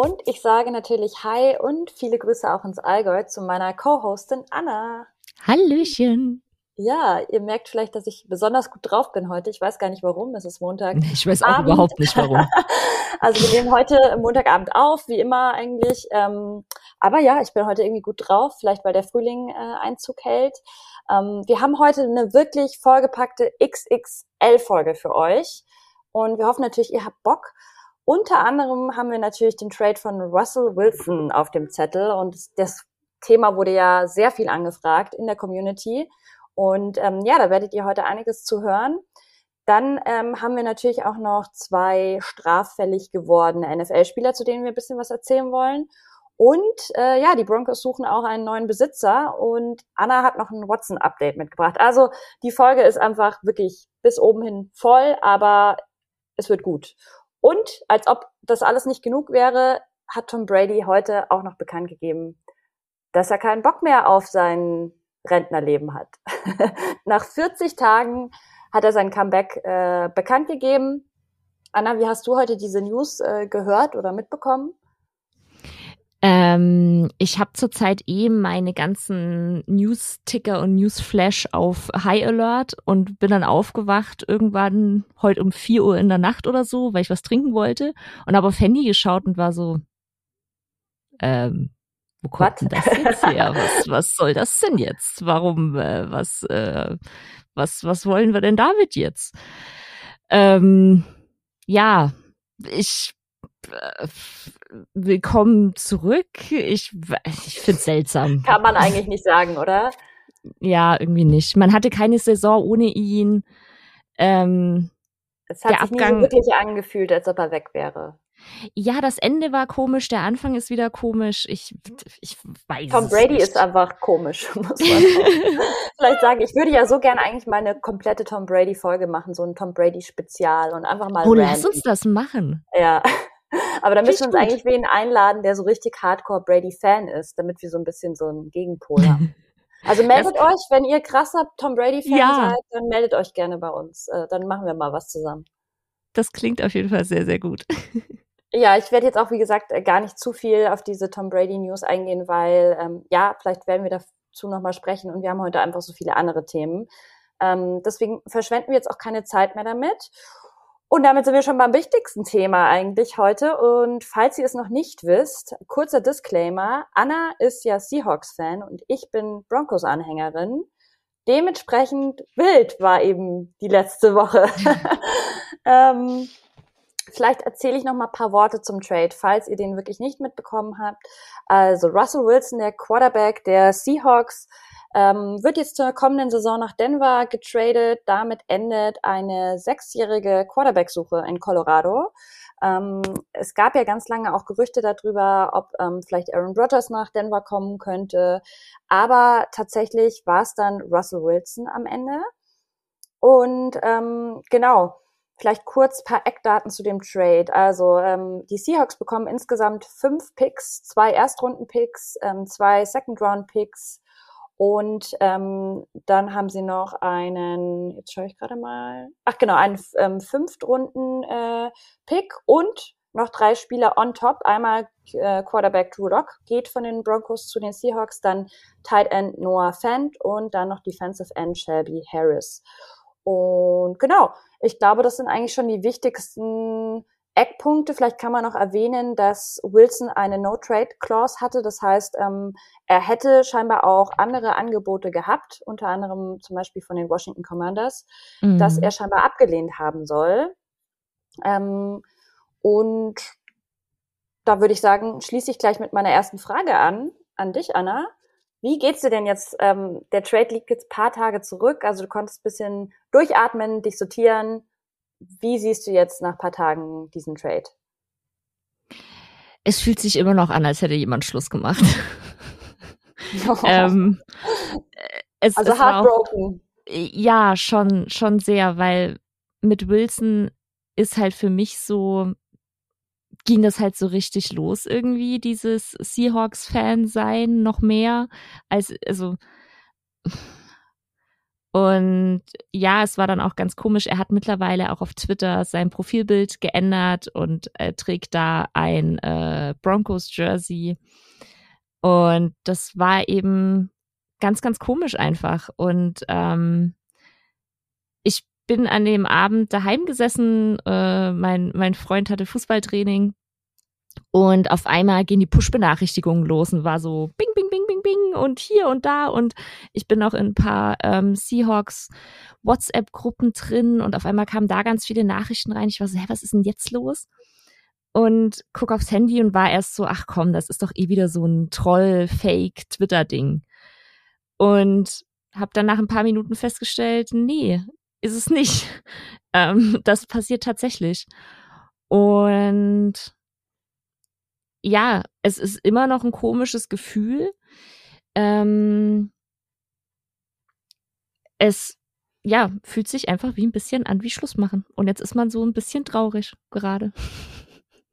Und ich sage natürlich Hi und viele Grüße auch ins Allgäu zu meiner Co-Hostin Anna. Hallöchen. Ja, ihr merkt vielleicht, dass ich besonders gut drauf bin heute. Ich weiß gar nicht warum. Es ist Montag. Ich weiß auch Abend. überhaupt nicht warum. also wir nehmen heute Montagabend auf, wie immer eigentlich. Ähm, aber ja, ich bin heute irgendwie gut drauf. Vielleicht weil der Frühling äh, Einzug hält. Ähm, wir haben heute eine wirklich vollgepackte XXL-Folge für euch. Und wir hoffen natürlich, ihr habt Bock. Unter anderem haben wir natürlich den Trade von Russell Wilson auf dem Zettel. Und das Thema wurde ja sehr viel angefragt in der Community. Und ähm, ja, da werdet ihr heute einiges zu hören. Dann ähm, haben wir natürlich auch noch zwei straffällig gewordene NFL-Spieler, zu denen wir ein bisschen was erzählen wollen. Und äh, ja, die Broncos suchen auch einen neuen Besitzer und Anna hat noch ein Watson-Update mitgebracht. Also die Folge ist einfach wirklich bis oben hin voll, aber es wird gut. Und als ob das alles nicht genug wäre, hat Tom Brady heute auch noch bekannt gegeben, dass er keinen Bock mehr auf sein Rentnerleben hat. Nach 40 Tagen hat er sein Comeback äh, bekannt gegeben. Anna, wie hast du heute diese News äh, gehört oder mitbekommen? Ähm, ich habe zurzeit eh meine ganzen News-Ticker und News-Flash auf High Alert und bin dann aufgewacht irgendwann heute um 4 Uhr in der Nacht oder so, weil ich was trinken wollte und habe auf Handy geschaut und war so, ähm, wo kommt denn das jetzt her? Was, was soll das denn jetzt? Warum, äh, was, äh, was, was wollen wir denn damit jetzt? Ähm, ja, ich willkommen zurück. Ich, ich finde seltsam. Kann man eigentlich nicht sagen, oder? Ja, irgendwie nicht. Man hatte keine Saison ohne ihn. Ähm, es hat sich Abgang, nie so wirklich angefühlt, als ob er weg wäre. Ja, das Ende war komisch, der Anfang ist wieder komisch. Ich, ich weiß Tom Brady nicht. ist einfach komisch, muss man vielleicht sagen. Ich würde ja so gerne eigentlich mal eine komplette Tom Brady Folge machen, so ein Tom Brady Spezial und einfach mal. Oh, random. lass uns das machen. Ja. Aber da müssen wir uns gut. eigentlich wen einladen, der so richtig Hardcore Brady Fan ist, damit wir so ein bisschen so einen Gegenpol haben. Also meldet das, euch, wenn ihr krasser Tom Brady Fan ja. seid, dann meldet euch gerne bei uns. Äh, dann machen wir mal was zusammen. Das klingt auf jeden Fall sehr, sehr gut. Ja, ich werde jetzt auch, wie gesagt, äh, gar nicht zu viel auf diese Tom Brady News eingehen, weil ähm, ja, vielleicht werden wir dazu nochmal sprechen und wir haben heute einfach so viele andere Themen. Ähm, deswegen verschwenden wir jetzt auch keine Zeit mehr damit. Und damit sind wir schon beim wichtigsten Thema eigentlich heute. Und falls ihr es noch nicht wisst, kurzer Disclaimer. Anna ist ja Seahawks-Fan und ich bin Broncos-Anhängerin. Dementsprechend wild war eben die letzte Woche. ähm, Vielleicht erzähle ich noch mal ein paar Worte zum Trade, falls ihr den wirklich nicht mitbekommen habt. Also Russell Wilson, der Quarterback der Seahawks, ähm, wird jetzt zur kommenden Saison nach Denver getradet. Damit endet eine sechsjährige Quarterback-Suche in Colorado. Ähm, es gab ja ganz lange auch Gerüchte darüber, ob ähm, vielleicht Aaron Rodgers nach Denver kommen könnte. Aber tatsächlich war es dann Russell Wilson am Ende. Und ähm, genau, Vielleicht kurz paar Eckdaten zu dem Trade. Also ähm, die Seahawks bekommen insgesamt fünf Picks, zwei Erstrunden-Picks, ähm, zwei Second-Round-Picks und ähm, dann haben sie noch einen, jetzt schaue ich gerade mal, ach genau, einen ähm, Fünftrunden-Pick äh, und noch drei Spieler on top. Einmal äh, Quarterback Drew Lock geht von den Broncos zu den Seahawks, dann Tight End Noah Fant und dann noch Defensive End Shelby Harris. Und genau, ich glaube, das sind eigentlich schon die wichtigsten Eckpunkte. Vielleicht kann man noch erwähnen, dass Wilson eine No-Trade-Clause hatte. Das heißt, ähm, er hätte scheinbar auch andere Angebote gehabt, unter anderem zum Beispiel von den Washington Commanders, mhm. dass er scheinbar abgelehnt haben soll. Ähm, und da würde ich sagen, schließe ich gleich mit meiner ersten Frage an, an dich, Anna. Wie geht's dir denn jetzt? Ähm, der Trade liegt jetzt paar Tage zurück, also du konntest bisschen durchatmen, dich sortieren. Wie siehst du jetzt nach paar Tagen diesen Trade? Es fühlt sich immer noch an, als hätte jemand Schluss gemacht. ähm, es, also es heartbroken. Auch, ja, schon, schon sehr, weil mit Wilson ist halt für mich so, ging das halt so richtig los irgendwie, dieses Seahawks-Fan sein, noch mehr als, also, Und ja, es war dann auch ganz komisch. Er hat mittlerweile auch auf Twitter sein Profilbild geändert und äh, trägt da ein äh, Broncos-Jersey. Und das war eben ganz, ganz komisch einfach. Und ähm, ich bin an dem Abend daheim gesessen. Äh, mein, mein Freund hatte Fußballtraining und auf einmal gehen die Push-Benachrichtigungen los und war so bing, bing, bing, bing, bing und hier und da. Und ich bin auch in ein paar ähm, Seahawks WhatsApp-Gruppen drin und auf einmal kamen da ganz viele Nachrichten rein. Ich war so, hä, was ist denn jetzt los? Und guck aufs Handy und war erst so, ach komm, das ist doch eh wieder so ein Troll-Fake-Twitter-Ding. Und habe dann nach ein paar Minuten festgestellt, nee, ist es nicht. Ähm, das passiert tatsächlich. Und ja, es ist immer noch ein komisches Gefühl. Ähm, es ja, fühlt sich einfach wie ein bisschen an wie Schluss machen. Und jetzt ist man so ein bisschen traurig gerade.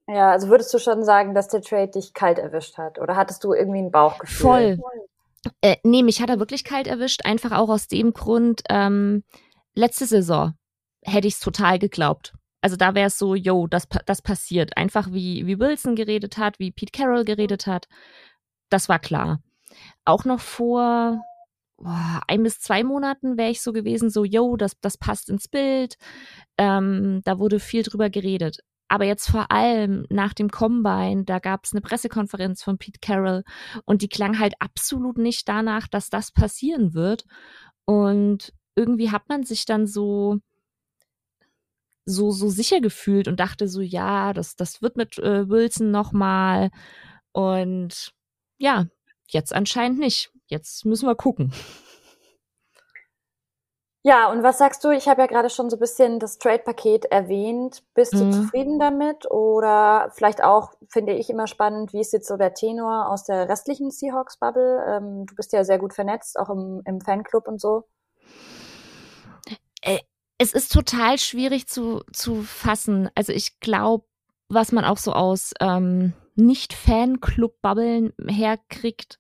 Ja, also würdest du schon sagen, dass der Trade dich kalt erwischt hat? Oder hattest du irgendwie ein Bauchgefühl? Voll. Äh, nee, mich hat er wirklich kalt erwischt, einfach auch aus dem Grund, ähm, letzte Saison hätte ich es total geglaubt. Also da wäre es so, yo, das, das passiert. Einfach wie, wie Wilson geredet hat, wie Pete Carroll geredet hat. Das war klar. Auch noch vor boah, ein bis zwei Monaten wäre ich so gewesen, so, yo, das, das passt ins Bild. Ähm, da wurde viel drüber geredet. Aber jetzt vor allem nach dem Combine, da gab es eine Pressekonferenz von Pete Carroll und die klang halt absolut nicht danach, dass das passieren wird. Und irgendwie hat man sich dann so so, so sicher gefühlt und dachte so, ja, das, das wird mit äh, Wilson nochmal. Und ja, jetzt anscheinend nicht. Jetzt müssen wir gucken. Ja, und was sagst du? Ich habe ja gerade schon so ein bisschen das Trade-Paket erwähnt. Bist du mhm. zufrieden damit? Oder vielleicht auch, finde ich immer spannend, wie ist jetzt so der Tenor aus der restlichen Seahawks-Bubble? Ähm, du bist ja sehr gut vernetzt, auch im, im Fanclub und so. Es ist total schwierig zu, zu fassen. Also ich glaube, was man auch so aus ähm, Nicht-Fanclub-Bubbeln herkriegt,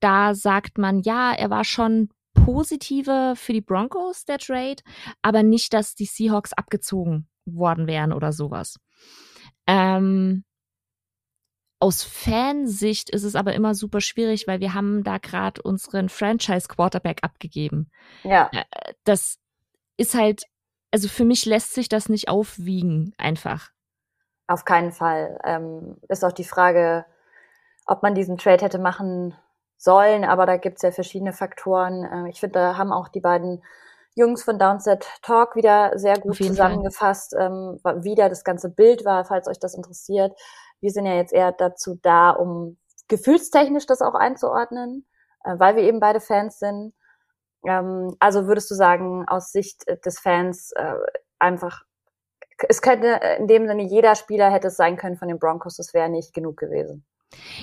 da sagt man, ja, er war schon positiver für die Broncos, der Trade, aber nicht, dass die Seahawks abgezogen worden wären oder sowas. Ähm, aus Fansicht ist es aber immer super schwierig, weil wir haben da gerade unseren Franchise Quarterback abgegeben. Ja. Äh, das ist halt, also für mich lässt sich das nicht aufwiegen, einfach. Auf keinen Fall. Ähm, ist auch die Frage, ob man diesen Trade hätte machen sollen, aber da gibt's ja verschiedene Faktoren. Äh, ich finde, da haben auch die beiden Jungs von Downset Talk wieder sehr gut zusammengefasst, ähm, wie da das ganze Bild war, falls euch das interessiert. Wir sind ja jetzt eher dazu da, um gefühlstechnisch das auch einzuordnen, äh, weil wir eben beide Fans sind. Ähm, also würdest du sagen, aus Sicht äh, des Fans äh, einfach, es könnte äh, in dem Sinne jeder Spieler hätte es sein können von den Broncos, das wäre nicht genug gewesen.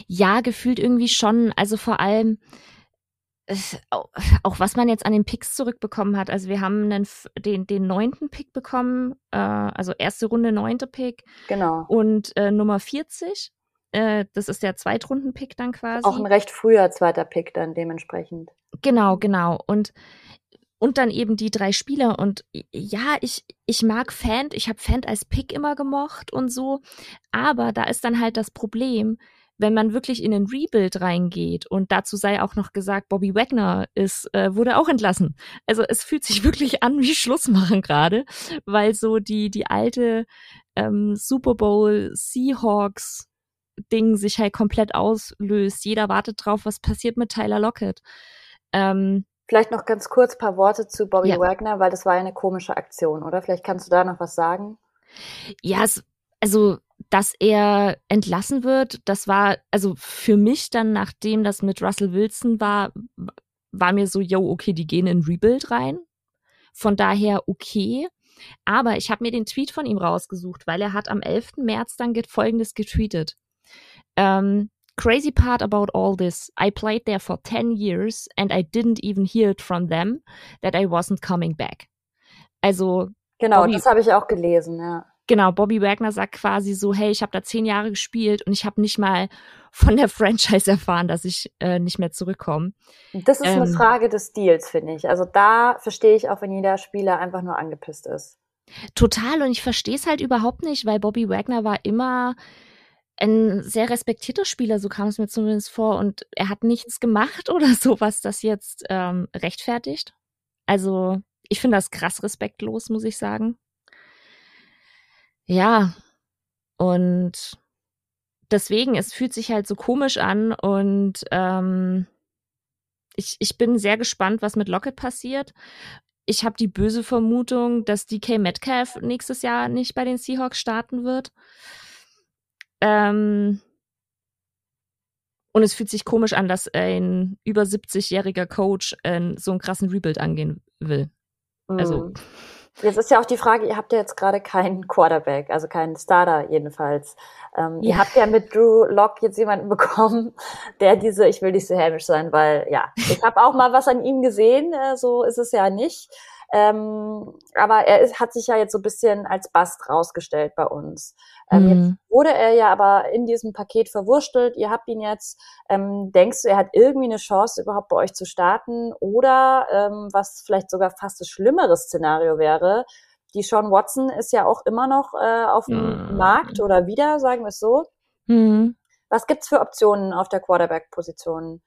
Ja, gefühlt irgendwie schon. Also vor allem, auch was man jetzt an den Picks zurückbekommen hat. Also wir haben einen, den, den neunten Pick bekommen, äh, also erste Runde neunte Pick. Genau. Und äh, Nummer 40. Äh, das ist der Zweitrunden-Pick dann quasi. Auch ein recht früher zweiter Pick dann dementsprechend. Genau, genau. Und und dann eben die drei Spieler. Und ja, ich, ich mag Fant, ich habe Fant als Pick immer gemocht und so. Aber da ist dann halt das Problem, wenn man wirklich in den Rebuild reingeht und dazu sei auch noch gesagt, Bobby Wagner ist, äh, wurde auch entlassen. Also es fühlt sich wirklich an wie Schluss machen gerade, weil so die, die alte ähm, Super Bowl Seahawks Ding sich halt komplett auslöst. Jeder wartet drauf, was passiert mit Tyler Lockett. Ähm, Vielleicht noch ganz kurz paar Worte zu Bobby ja. Wagner, weil das war eine komische Aktion, oder? Vielleicht kannst du da noch was sagen? Ja, es, also, dass er entlassen wird, das war, also für mich dann, nachdem das mit Russell Wilson war, war mir so, yo, okay, die gehen in Rebuild rein. Von daher okay. Aber ich habe mir den Tweet von ihm rausgesucht, weil er hat am 11. März dann folgendes getweetet. Um, crazy part about all this, I played there for 10 years and I didn't even hear it from them that I wasn't coming back. Also. Genau, Bobby, das habe ich auch gelesen, ja. Genau, Bobby Wagner sagt quasi so, hey, ich habe da zehn Jahre gespielt und ich habe nicht mal von der Franchise erfahren, dass ich äh, nicht mehr zurückkomme. Das ist ähm, eine Frage des Deals, finde ich. Also da verstehe ich auch, wenn jeder Spieler einfach nur angepisst ist. Total und ich verstehe es halt überhaupt nicht, weil Bobby Wagner war immer ein sehr respektierter Spieler, so kam es mir zumindest vor, und er hat nichts gemacht oder so, was das jetzt ähm, rechtfertigt. Also ich finde das krass respektlos, muss ich sagen. Ja, und deswegen, es fühlt sich halt so komisch an und ähm, ich, ich bin sehr gespannt, was mit Lockett passiert. Ich habe die böse Vermutung, dass DK Metcalf nächstes Jahr nicht bei den Seahawks starten wird. Ähm, und es fühlt sich komisch an, dass ein über 70-jähriger Coach äh, so einen krassen Rebuild angehen will. Also. Mhm. Jetzt ist ja auch die Frage, ihr habt ja jetzt gerade keinen Quarterback, also keinen Starter jedenfalls. Ähm, ja. Ihr habt ja mit Drew Lock jetzt jemanden bekommen, der diese, ich will nicht so hämisch sein, weil ja, ich habe auch mal was an ihm gesehen, äh, so ist es ja nicht. Ähm, aber er ist, hat sich ja jetzt so ein bisschen als Bast rausgestellt bei uns. Ähm, mhm. Jetzt wurde er ja aber in diesem Paket verwurstelt. Ihr habt ihn jetzt. Ähm, denkst du, er hat irgendwie eine Chance, überhaupt bei euch zu starten? Oder ähm, was vielleicht sogar fast das schlimmere Szenario wäre, die Sean Watson ist ja auch immer noch äh, auf dem mhm. Markt oder wieder, sagen wir es so. Mhm. Was gibt's für Optionen auf der Quarterback-Position?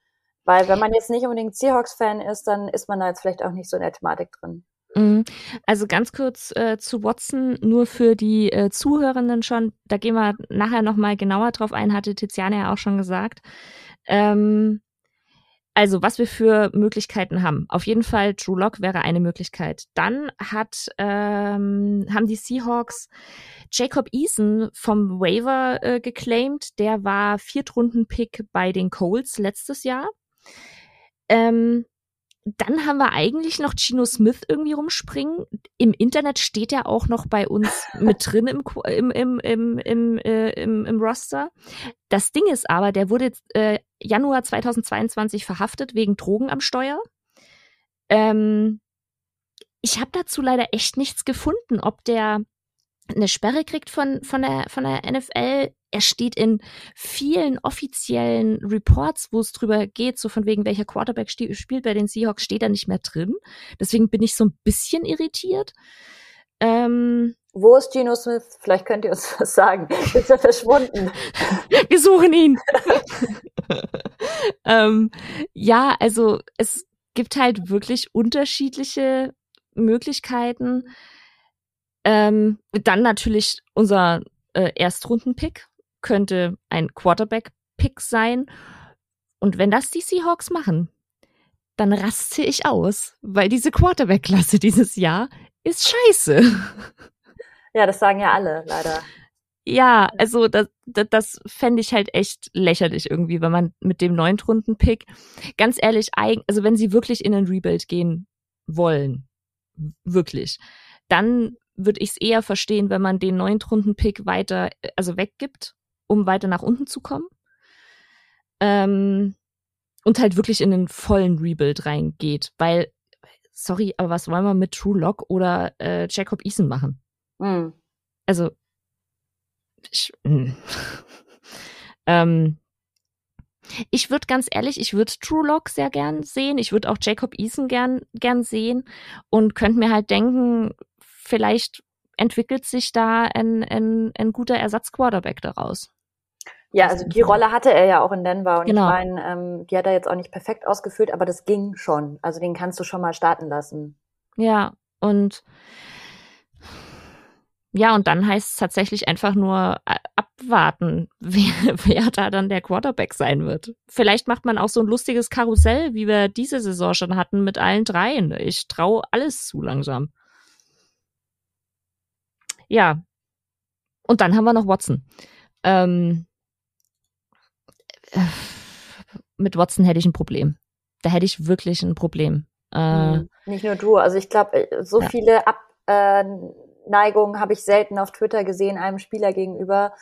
Weil wenn man jetzt nicht unbedingt Seahawks-Fan ist, dann ist man da jetzt vielleicht auch nicht so in der Thematik drin. Mhm. Also ganz kurz äh, zu Watson, nur für die äh, Zuhörenden schon, da gehen wir nachher nochmal genauer drauf ein, hatte Tiziane ja auch schon gesagt. Ähm, also, was wir für Möglichkeiten haben. Auf jeden Fall, True Lock wäre eine Möglichkeit. Dann hat, ähm, haben die Seahawks Jacob Eason vom Waiver äh, geclaimed. Der war Viertrunden-Pick bei den Colts letztes Jahr. Ähm, dann haben wir eigentlich noch Gino Smith irgendwie rumspringen. Im Internet steht er auch noch bei uns mit drin im, im, im, im, im, äh, im, im Roster. Das Ding ist aber, der wurde äh, Januar 2022 verhaftet wegen Drogen am Steuer. Ähm, ich habe dazu leider echt nichts gefunden, ob der eine Sperre kriegt von, von, der, von der NFL. Er steht in vielen offiziellen Reports, wo es drüber geht, so von wegen welcher Quarterback spielt bei den Seahawks, steht er nicht mehr drin. Deswegen bin ich so ein bisschen irritiert. Ähm, wo ist Geno Smith? Vielleicht könnt ihr uns was sagen. Ist er verschwunden? Wir suchen ihn. ähm, ja, also es gibt halt wirklich unterschiedliche Möglichkeiten. Ähm, dann natürlich unser äh, Erstrunden-Pick könnte ein Quarterback-Pick sein. Und wenn das die Seahawks machen, dann raste ich aus, weil diese Quarterback-Klasse dieses Jahr ist scheiße. Ja, das sagen ja alle, leider. Ja, also das, das, das fände ich halt echt lächerlich irgendwie, wenn man mit dem Neuntrunden-Pick, ganz ehrlich, also wenn sie wirklich in einen Rebuild gehen wollen, wirklich, dann würde ich es eher verstehen, wenn man den Neuntrunden-Pick weiter, also weggibt, um weiter nach unten zu kommen. Ähm, und halt wirklich in den vollen Rebuild reingeht, weil, sorry, aber was wollen wir mit True Lock oder äh, Jacob Eason machen? Mhm. Also, ich, hm. ähm, ich würde ganz ehrlich, ich würde True Lock sehr gern sehen. Ich würde auch Jacob Eason gern, gern sehen und könnte mir halt denken, vielleicht entwickelt sich da ein, ein, ein guter Ersatzquarterback daraus. Ja, also die Rolle hatte er ja auch in Denver und genau. ich meine, ähm, die hat er jetzt auch nicht perfekt ausgefüllt, aber das ging schon. Also den kannst du schon mal starten lassen. Ja, und ja, und dann heißt es tatsächlich einfach nur äh, abwarten, wer, wer da dann der Quarterback sein wird. Vielleicht macht man auch so ein lustiges Karussell, wie wir diese Saison schon hatten mit allen dreien. Ich traue alles zu langsam. Ja. Und dann haben wir noch Watson. Ähm, äh, mit Watson hätte ich ein Problem. Da hätte ich wirklich ein Problem. Äh, hm, Nicht nur du. Also ich glaube, äh, so ja. viele Abneigungen äh, habe ich selten auf Twitter gesehen einem Spieler gegenüber.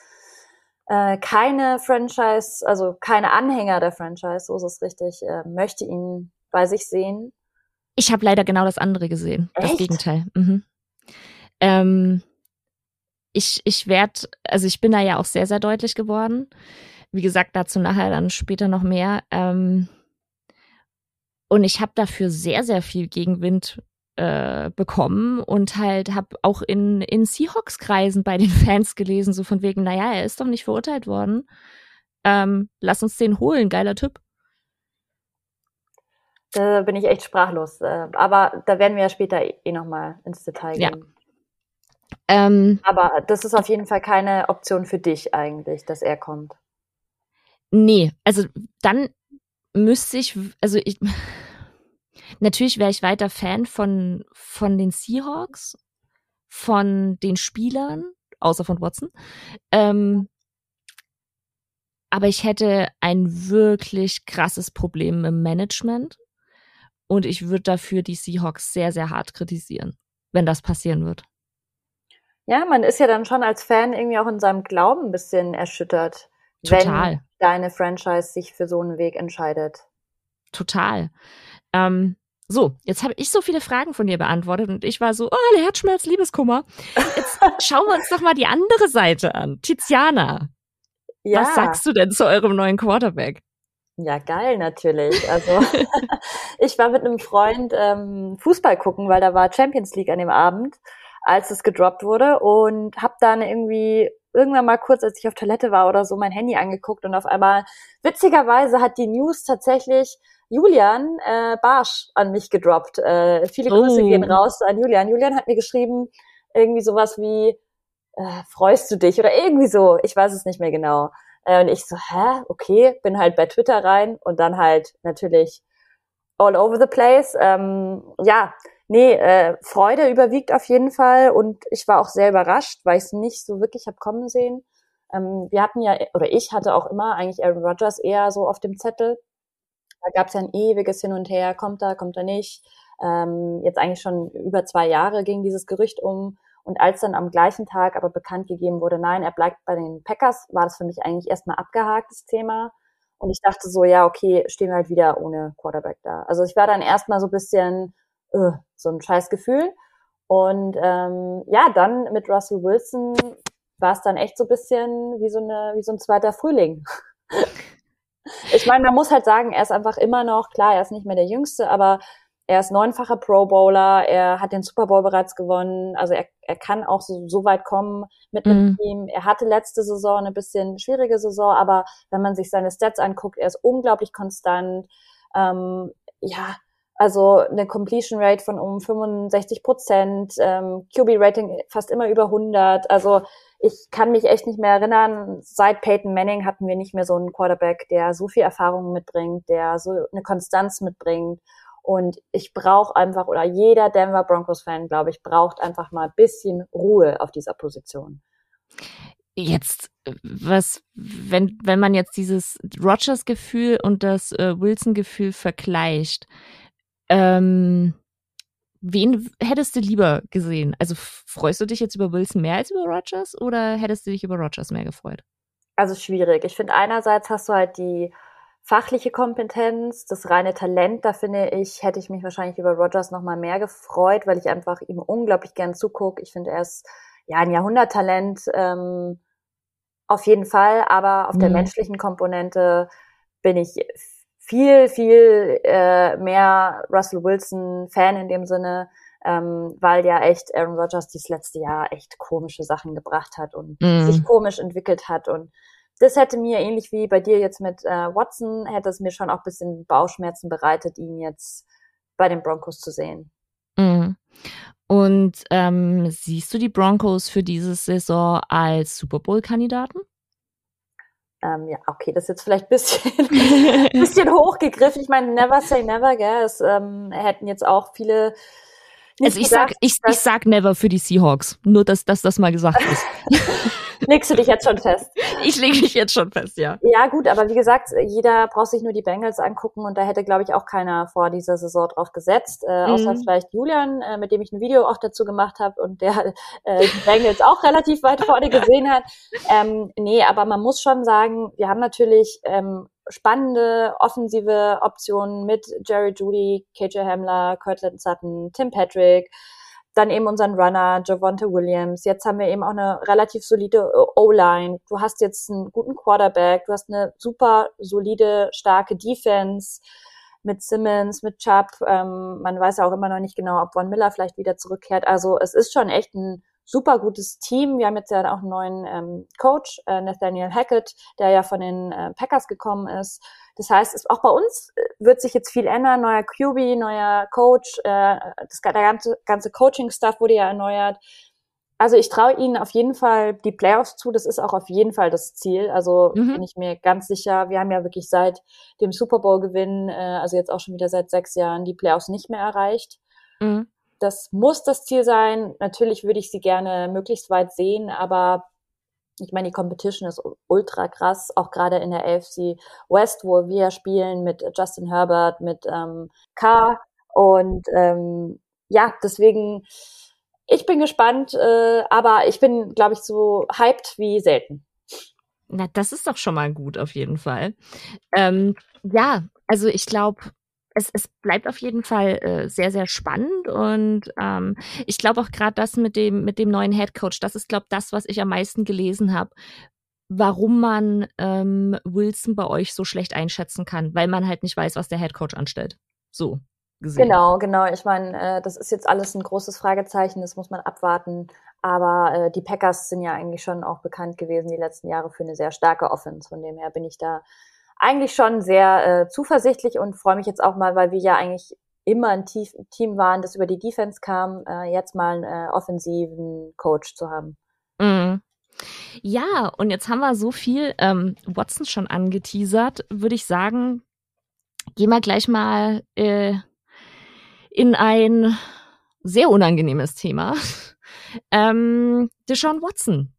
Äh, keine Franchise, also keine Anhänger der Franchise, so ist es richtig, äh, möchte ihn bei sich sehen. Ich habe leider genau das andere gesehen. Echt? Das Gegenteil. Mhm. Ähm, ich, ich werde, also ich bin da ja auch sehr, sehr deutlich geworden. Wie gesagt, dazu nachher dann später noch mehr. Ähm, und ich habe dafür sehr, sehr viel Gegenwind äh, bekommen und halt habe auch in, in Seahawks-Kreisen bei den Fans gelesen, so von wegen, naja, er ist doch nicht verurteilt worden. Ähm, lass uns den holen, geiler Typ. Da bin ich echt sprachlos. Äh, aber da werden wir ja später eh nochmal ins Detail gehen. Ja. Ähm, aber das ist auf jeden Fall keine Option für dich eigentlich, dass er kommt. Nee, also dann müsste ich, also ich, natürlich wäre ich weiter Fan von, von den Seahawks, von den Spielern, außer von Watson. Ähm, aber ich hätte ein wirklich krasses Problem im Management und ich würde dafür die Seahawks sehr, sehr hart kritisieren, wenn das passieren wird. Ja, man ist ja dann schon als Fan irgendwie auch in seinem Glauben ein bisschen erschüttert, Total. wenn deine Franchise sich für so einen Weg entscheidet. Total. Ähm, so, jetzt habe ich so viele Fragen von dir beantwortet und ich war so, oh, Herzschmerz, Liebeskummer. Jetzt schauen wir uns doch mal die andere Seite an. Tiziana. Ja. Was sagst du denn zu eurem neuen Quarterback? Ja, geil natürlich. Also ich war mit einem Freund ähm, Fußball gucken, weil da war Champions League an dem Abend als es gedroppt wurde und habe dann irgendwie irgendwann mal kurz, als ich auf Toilette war oder so, mein Handy angeguckt und auf einmal, witzigerweise hat die News tatsächlich Julian äh, Barsch an mich gedroppt. Äh, viele Grüße oh. gehen raus an Julian. Julian hat mir geschrieben, irgendwie sowas wie, äh, freust du dich oder irgendwie so, ich weiß es nicht mehr genau. Äh, und ich so, hä, okay, bin halt bei Twitter rein und dann halt natürlich all over the place. Ähm, ja, nee, äh, Freude überwiegt auf jeden Fall und ich war auch sehr überrascht, weil ich es nicht so wirklich habe kommen sehen. Ähm, wir hatten ja, oder ich hatte auch immer eigentlich Aaron Rodgers eher so auf dem Zettel. Da gab es ja ein ewiges Hin und Her, kommt er, kommt er nicht. Ähm, jetzt eigentlich schon über zwei Jahre ging dieses Gerücht um. Und als dann am gleichen Tag aber bekannt gegeben wurde, nein, er bleibt bei den Packers, war das für mich eigentlich erstmal abgehaktes Thema. Und ich dachte so, ja, okay, stehen wir halt wieder ohne Quarterback da. Also ich war dann erstmal so ein bisschen, uh, so ein scheiß Gefühl. Und ähm, ja, dann mit Russell Wilson war es dann echt so ein bisschen wie so, eine, wie so ein zweiter Frühling. ich meine, man muss halt sagen, er ist einfach immer noch, klar, er ist nicht mehr der Jüngste, aber er ist neunfacher Pro Bowler, er hat den Super Bowl bereits gewonnen, also er, er kann auch so, so weit kommen mit einem mhm. Team. Er hatte letzte Saison eine bisschen schwierige Saison, aber wenn man sich seine Stats anguckt, er ist unglaublich konstant. Ähm, ja, also eine Completion Rate von um 65 Prozent, ähm, QB Rating fast immer über 100. Also ich kann mich echt nicht mehr erinnern, seit Peyton Manning hatten wir nicht mehr so einen Quarterback, der so viel Erfahrung mitbringt, der so eine Konstanz mitbringt. Und ich brauche einfach, oder jeder Denver Broncos-Fan, glaube ich, braucht einfach mal ein bisschen Ruhe auf dieser Position. Jetzt, was, wenn, wenn man jetzt dieses Rogers-Gefühl und das äh, Wilson-Gefühl vergleicht, ähm, wen hättest du lieber gesehen? Also freust du dich jetzt über Wilson mehr als über Rogers oder hättest du dich über Rogers mehr gefreut? Also schwierig. Ich finde einerseits hast du halt die fachliche Kompetenz, das reine Talent, da finde ich, hätte ich mich wahrscheinlich über Rogers noch mal mehr gefreut, weil ich einfach ihm unglaublich gern zugucke. Ich finde, er ist ja ein Jahrhunderttalent ähm, auf jeden Fall, aber auf mhm. der menschlichen Komponente bin ich viel, viel äh, mehr Russell Wilson Fan in dem Sinne, ähm, weil ja echt Aaron Rodgers dieses letzte Jahr echt komische Sachen gebracht hat und mm. sich komisch entwickelt hat und das hätte mir ähnlich wie bei dir jetzt mit äh, Watson, hätte es mir schon auch bisschen Bauchschmerzen bereitet, ihn jetzt bei den Broncos zu sehen. Mm. Und ähm, siehst du die Broncos für diese Saison als Super Bowl-Kandidaten? Ähm, ja, okay, das ist jetzt vielleicht ein bisschen, bisschen hochgegriffen. Ich meine, never say never, gell? Es ähm, hätten jetzt auch viele. also ich gedacht, sag, ich, ich sag never für die Seahawks. Nur, dass, dass das mal gesagt ist. Legst du dich jetzt schon fest? Ich lege mich jetzt schon fest, ja. Ja, gut, aber wie gesagt, jeder braucht sich nur die Bengals angucken und da hätte, glaube ich, auch keiner vor dieser Saison drauf gesetzt, äh, mhm. außer vielleicht Julian, äh, mit dem ich ein Video auch dazu gemacht habe und der äh, die Bengals auch relativ weit vorne gesehen hat. Ähm, nee, aber man muss schon sagen, wir haben natürlich ähm, spannende offensive Optionen mit Jerry Judy, KJ Hamler, Cortland Sutton, Tim Patrick, dann eben unseren Runner, Javonte Williams. Jetzt haben wir eben auch eine relativ solide O-Line. Du hast jetzt einen guten Quarterback, du hast eine super solide, starke Defense mit Simmons, mit Chubb. Ähm, man weiß ja auch immer noch nicht genau, ob Von Miller vielleicht wieder zurückkehrt. Also es ist schon echt ein super gutes Team. Wir haben jetzt ja auch einen neuen ähm, Coach, äh, Nathaniel Hackett, der ja von den äh, Packers gekommen ist. Das heißt, es, auch bei uns äh, wird sich jetzt viel ändern. Neuer QB, neuer Coach, äh, das, der ganze, ganze Coaching-Stuff wurde ja erneuert. Also ich traue ihnen auf jeden Fall die Playoffs zu. Das ist auch auf jeden Fall das Ziel. Also mhm. bin ich mir ganz sicher. Wir haben ja wirklich seit dem Super Bowl-Gewinn, äh, also jetzt auch schon wieder seit sechs Jahren, die Playoffs nicht mehr erreicht. Mhm. Das muss das Ziel sein. Natürlich würde ich sie gerne möglichst weit sehen, aber ich meine, die Competition ist ultra krass, auch gerade in der AFC West, wo wir spielen mit Justin Herbert, mit ähm, K. Und ähm, ja, deswegen, ich bin gespannt, äh, aber ich bin, glaube ich, so hyped wie selten. Na, das ist doch schon mal gut, auf jeden Fall. Ähm, ja, also ich glaube, es, es bleibt auf jeden Fall äh, sehr, sehr spannend und ähm, ich glaube auch gerade das mit dem, mit dem neuen Head Coach, das ist, glaube das, was ich am meisten gelesen habe, warum man ähm, Wilson bei euch so schlecht einschätzen kann, weil man halt nicht weiß, was der Head Coach anstellt. So. Gesehen. Genau, genau. Ich meine, äh, das ist jetzt alles ein großes Fragezeichen, das muss man abwarten. Aber äh, die Packers sind ja eigentlich schon auch bekannt gewesen die letzten Jahre für eine sehr starke Offense. Von dem her bin ich da eigentlich schon sehr äh, zuversichtlich und freue mich jetzt auch mal, weil wir ja eigentlich immer ein Team waren, das über die Defense kam, äh, jetzt mal einen äh, offensiven Coach zu haben. Mhm. Ja, und jetzt haben wir so viel ähm, Watson schon angeteasert, würde ich sagen, gehen wir gleich mal äh, in ein sehr unangenehmes Thema. ähm, Deshaun Watson,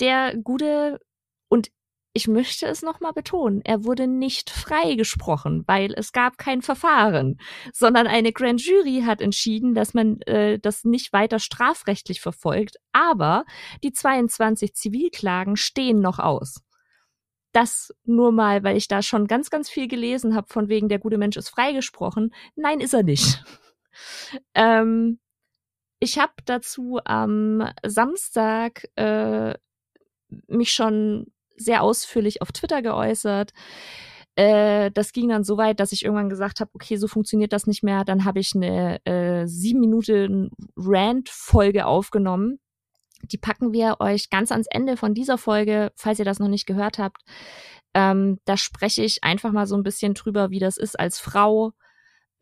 der gute und ich möchte es nochmal betonen, er wurde nicht freigesprochen, weil es gab kein Verfahren, sondern eine Grand Jury hat entschieden, dass man äh, das nicht weiter strafrechtlich verfolgt, aber die 22 Zivilklagen stehen noch aus. Das nur mal, weil ich da schon ganz, ganz viel gelesen habe, von wegen der gute Mensch ist freigesprochen. Nein, ist er nicht. ähm, ich habe dazu am Samstag äh, mich schon sehr ausführlich auf Twitter geäußert. Äh, das ging dann so weit, dass ich irgendwann gesagt habe, okay, so funktioniert das nicht mehr. Dann habe ich eine äh, sieben Minuten Rant-Folge aufgenommen. Die packen wir euch ganz ans Ende von dieser Folge, falls ihr das noch nicht gehört habt. Ähm, da spreche ich einfach mal so ein bisschen drüber, wie das ist als Frau,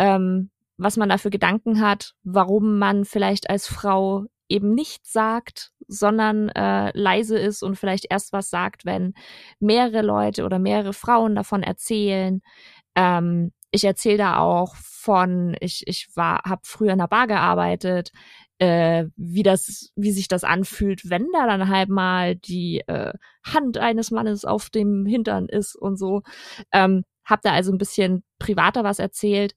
ähm, was man da für Gedanken hat, warum man vielleicht als Frau eben nicht sagt, sondern äh, leise ist und vielleicht erst was sagt, wenn mehrere Leute oder mehrere Frauen davon erzählen. Ähm, ich erzähle da auch von, ich, ich war, habe früher in der Bar gearbeitet, äh, wie das, wie sich das anfühlt, wenn da dann halt mal die äh, Hand eines Mannes auf dem Hintern ist und so. Ähm, hab da also ein bisschen privater was erzählt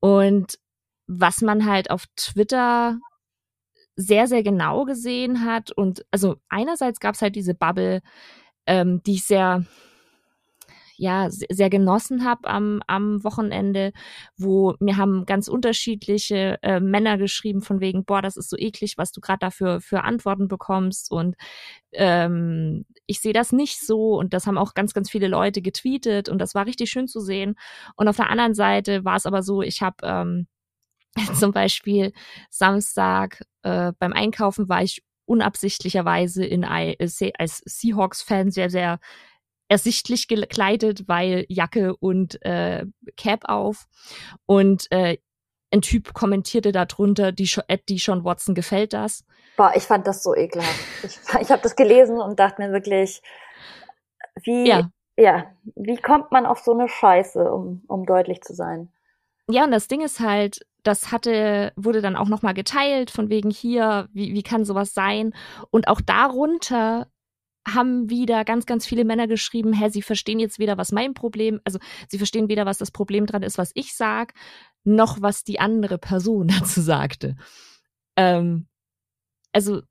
und was man halt auf Twitter sehr, sehr genau gesehen hat. Und also einerseits gab es halt diese Bubble, ähm, die ich sehr, ja, sehr genossen habe am, am Wochenende, wo mir haben ganz unterschiedliche äh, Männer geschrieben von wegen, boah, das ist so eklig, was du gerade dafür für Antworten bekommst und ähm, ich sehe das nicht so und das haben auch ganz, ganz viele Leute getweetet und das war richtig schön zu sehen. Und auf der anderen Seite war es aber so, ich habe ähm, Zum Beispiel Samstag äh, beim Einkaufen war ich unabsichtlicherweise in ein, äh, als Seahawks-Fan sehr, sehr ersichtlich gekleidet, weil Jacke und äh, Cap auf. Und äh, ein Typ kommentierte darunter, die, die Sean Watson gefällt das. Boah, ich fand das so ekelhaft. Ich, ich habe das gelesen und dachte mir wirklich, wie, ja. ja, wie kommt man auf so eine Scheiße, um, um deutlich zu sein? Ja, und das Ding ist halt, das hatte, wurde dann auch nochmal geteilt, von wegen hier, wie, wie kann sowas sein? Und auch darunter haben wieder ganz, ganz viele Männer geschrieben, hä, sie verstehen jetzt weder, was mein Problem, also sie verstehen weder, was das Problem dran ist, was ich sag, noch was die andere Person dazu sagte. Ähm, also,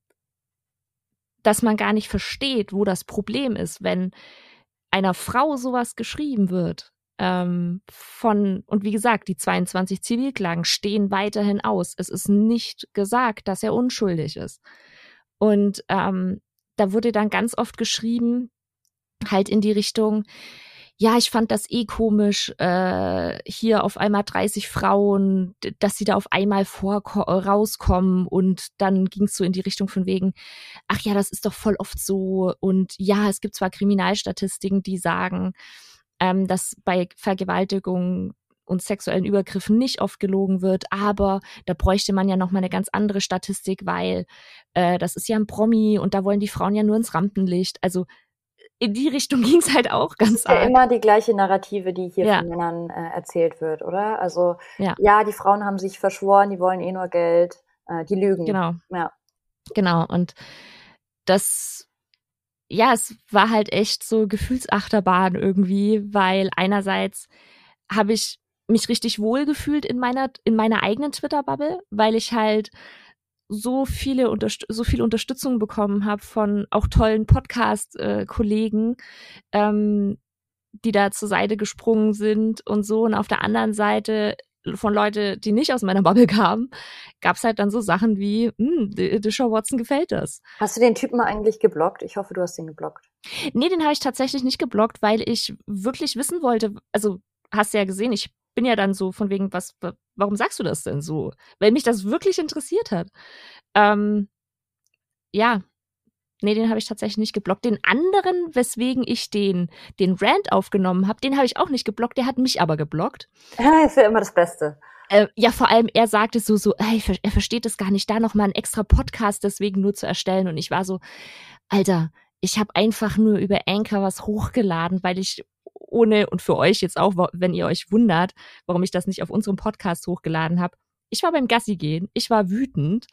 dass man gar nicht versteht, wo das Problem ist, wenn einer Frau sowas geschrieben wird, ähm, von, und wie gesagt, die 22 Zivilklagen stehen weiterhin aus. Es ist nicht gesagt, dass er unschuldig ist. Und ähm, da wurde dann ganz oft geschrieben, halt in die Richtung, ja, ich fand das eh komisch, äh, hier auf einmal 30 Frauen, dass sie da auf einmal vor rauskommen und dann ging es so in die Richtung von wegen, ach ja, das ist doch voll oft so und ja, es gibt zwar Kriminalstatistiken, die sagen, ähm, dass bei Vergewaltigung und sexuellen Übergriffen nicht oft gelogen wird, aber da bräuchte man ja noch mal eine ganz andere Statistik, weil äh, das ist ja ein Promi und da wollen die Frauen ja nur ins Rampenlicht. Also in die Richtung ging es halt auch ganz ist ja immer die gleiche Narrative, die hier ja. von Männern äh, erzählt wird, oder? Also ja. ja. die Frauen haben sich verschworen, die wollen eh nur Geld, äh, die lügen. Genau. Ja. Genau. Und das, ja, es war halt echt so Gefühlsachterbahn irgendwie, weil einerseits habe ich mich richtig wohl gefühlt in meiner in meiner eigenen Twitter-Bubble, weil ich halt so viele so viel Unterstützung bekommen habe von auch tollen Podcast-Kollegen, ähm, die da zur Seite gesprungen sind und so. Und auf der anderen Seite von Leute, die nicht aus meiner Bubble kamen, gab's halt dann so Sachen wie, hm, Deshaun Watson gefällt das. Hast du den Typen eigentlich geblockt? Ich hoffe, du hast ihn geblockt. Nee, den habe ich tatsächlich nicht geblockt, weil ich wirklich wissen wollte, also hast du ja gesehen, ich bin ja dann so von wegen, was, warum sagst du das denn so? Weil mich das wirklich interessiert hat. Ähm, ja, nee, den habe ich tatsächlich nicht geblockt. Den anderen, weswegen ich den, den Rant aufgenommen habe, den habe ich auch nicht geblockt, der hat mich aber geblockt. Ja, ist ja immer das Beste. Äh, ja, vor allem, er sagte so, so, ey, er versteht es gar nicht, da nochmal einen extra Podcast deswegen nur zu erstellen. Und ich war so, Alter, ich habe einfach nur über Anchor was hochgeladen, weil ich ohne und für euch jetzt auch, wenn ihr euch wundert, warum ich das nicht auf unserem Podcast hochgeladen habe. Ich war beim Gassi gehen, ich war wütend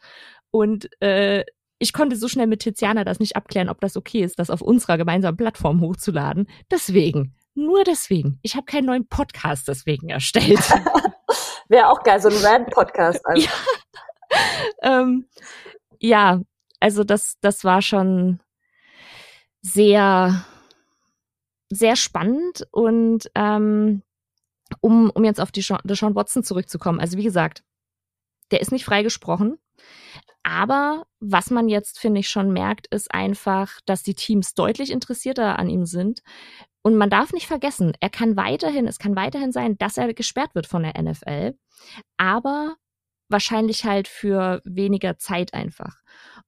und äh, ich konnte so schnell mit Tiziana das nicht abklären, ob das okay ist, das auf unserer gemeinsamen Plattform hochzuladen. Deswegen, nur deswegen. Ich habe keinen neuen Podcast deswegen erstellt. Wäre auch geil, so ein Rand-Podcast. Also. Ja. ähm, ja, also das, das war schon sehr sehr spannend und ähm, um, um jetzt auf die Sean, Sean Watson zurückzukommen. Also wie gesagt, der ist nicht freigesprochen. Aber was man jetzt, finde ich, schon merkt, ist einfach, dass die Teams deutlich interessierter an ihm sind. Und man darf nicht vergessen, er kann weiterhin, es kann weiterhin sein, dass er gesperrt wird von der NFL. Aber wahrscheinlich halt für weniger Zeit einfach.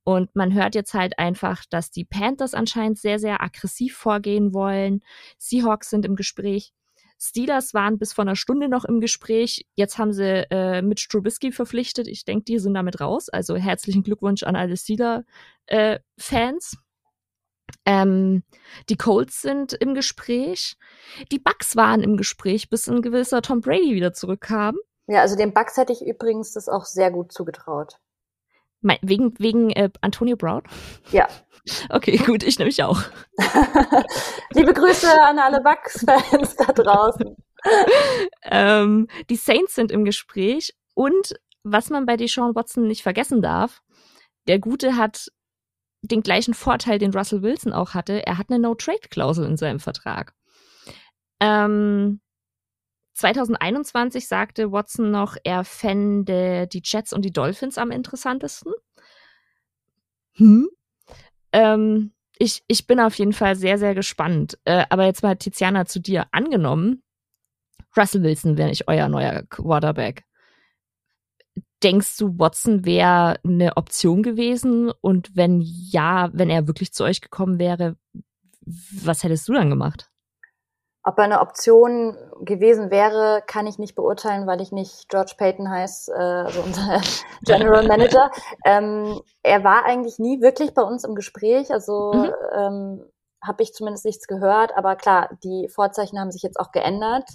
Und man hört jetzt halt einfach, dass die Panthers anscheinend sehr, sehr aggressiv vorgehen wollen. Seahawks sind im Gespräch. Steelers waren bis vor einer Stunde noch im Gespräch. Jetzt haben sie äh, mit Strubisky verpflichtet. Ich denke, die sind damit raus. Also herzlichen Glückwunsch an alle Steeler-Fans. Äh, ähm, die Colts sind im Gespräch. Die Bucks waren im Gespräch, bis ein gewisser Tom Brady wieder zurückkam. Ja, also den Bucks hätte ich übrigens das auch sehr gut zugetraut. Wegen, wegen äh, Antonio Brown? Ja. Okay, gut, ich nämlich auch. Liebe Grüße an alle Bucks-Fans da draußen. ähm, die Saints sind im Gespräch und was man bei Deshaun Watson nicht vergessen darf, der Gute hat den gleichen Vorteil, den Russell Wilson auch hatte. Er hat eine No-Trade-Klausel in seinem Vertrag. Ähm, 2021 sagte Watson noch, er fände die Jets und die Dolphins am interessantesten. Hm? Ähm, ich, ich bin auf jeden Fall sehr, sehr gespannt. Äh, aber jetzt mal, Tiziana, zu dir angenommen, Russell Wilson wäre nicht euer neuer Quarterback. Denkst du, Watson wäre eine Option gewesen? Und wenn ja, wenn er wirklich zu euch gekommen wäre, was hättest du dann gemacht? Ob er eine Option gewesen wäre, kann ich nicht beurteilen, weil ich nicht George Payton heiße, äh, also unser General Manager. Ähm, er war eigentlich nie wirklich bei uns im Gespräch, also mhm. ähm, habe ich zumindest nichts gehört. Aber klar, die Vorzeichen haben sich jetzt auch geändert.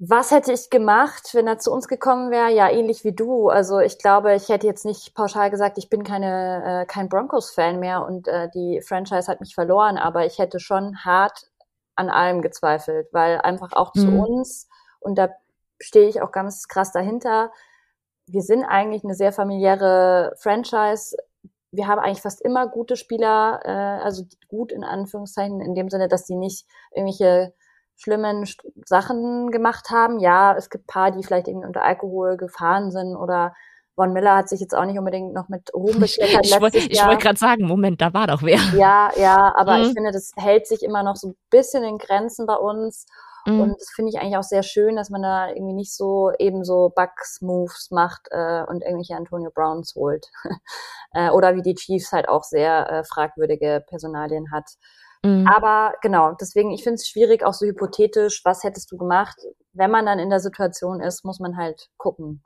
Was hätte ich gemacht, wenn er zu uns gekommen wäre? Ja, ähnlich wie du. Also ich glaube, ich hätte jetzt nicht pauschal gesagt, ich bin keine, äh, kein Broncos-Fan mehr und äh, die Franchise hat mich verloren, aber ich hätte schon hart an allem gezweifelt, weil einfach auch mhm. zu uns, und da stehe ich auch ganz krass dahinter, wir sind eigentlich eine sehr familiäre Franchise. Wir haben eigentlich fast immer gute Spieler, äh, also gut in Anführungszeichen, in dem Sinne, dass die nicht irgendwelche schlimmen Sachen gemacht haben. Ja, es gibt paar, die vielleicht irgendwie unter Alkohol gefahren sind oder Von Miller hat sich jetzt auch nicht unbedingt noch mit Ruhm bekleckert. Ich, wollte wollt gerade sagen, Moment, da war doch wer. Ja, ja, aber mhm. ich finde, das hält sich immer noch so ein bisschen in Grenzen bei uns. Mhm. Und das finde ich eigentlich auch sehr schön, dass man da irgendwie nicht so eben so Bugs-Moves macht äh, und irgendwelche Antonio Browns holt. äh, oder wie die Chiefs halt auch sehr äh, fragwürdige Personalien hat. Mhm. Aber genau, deswegen, ich finde es schwierig, auch so hypothetisch, was hättest du gemacht? Wenn man dann in der Situation ist, muss man halt gucken,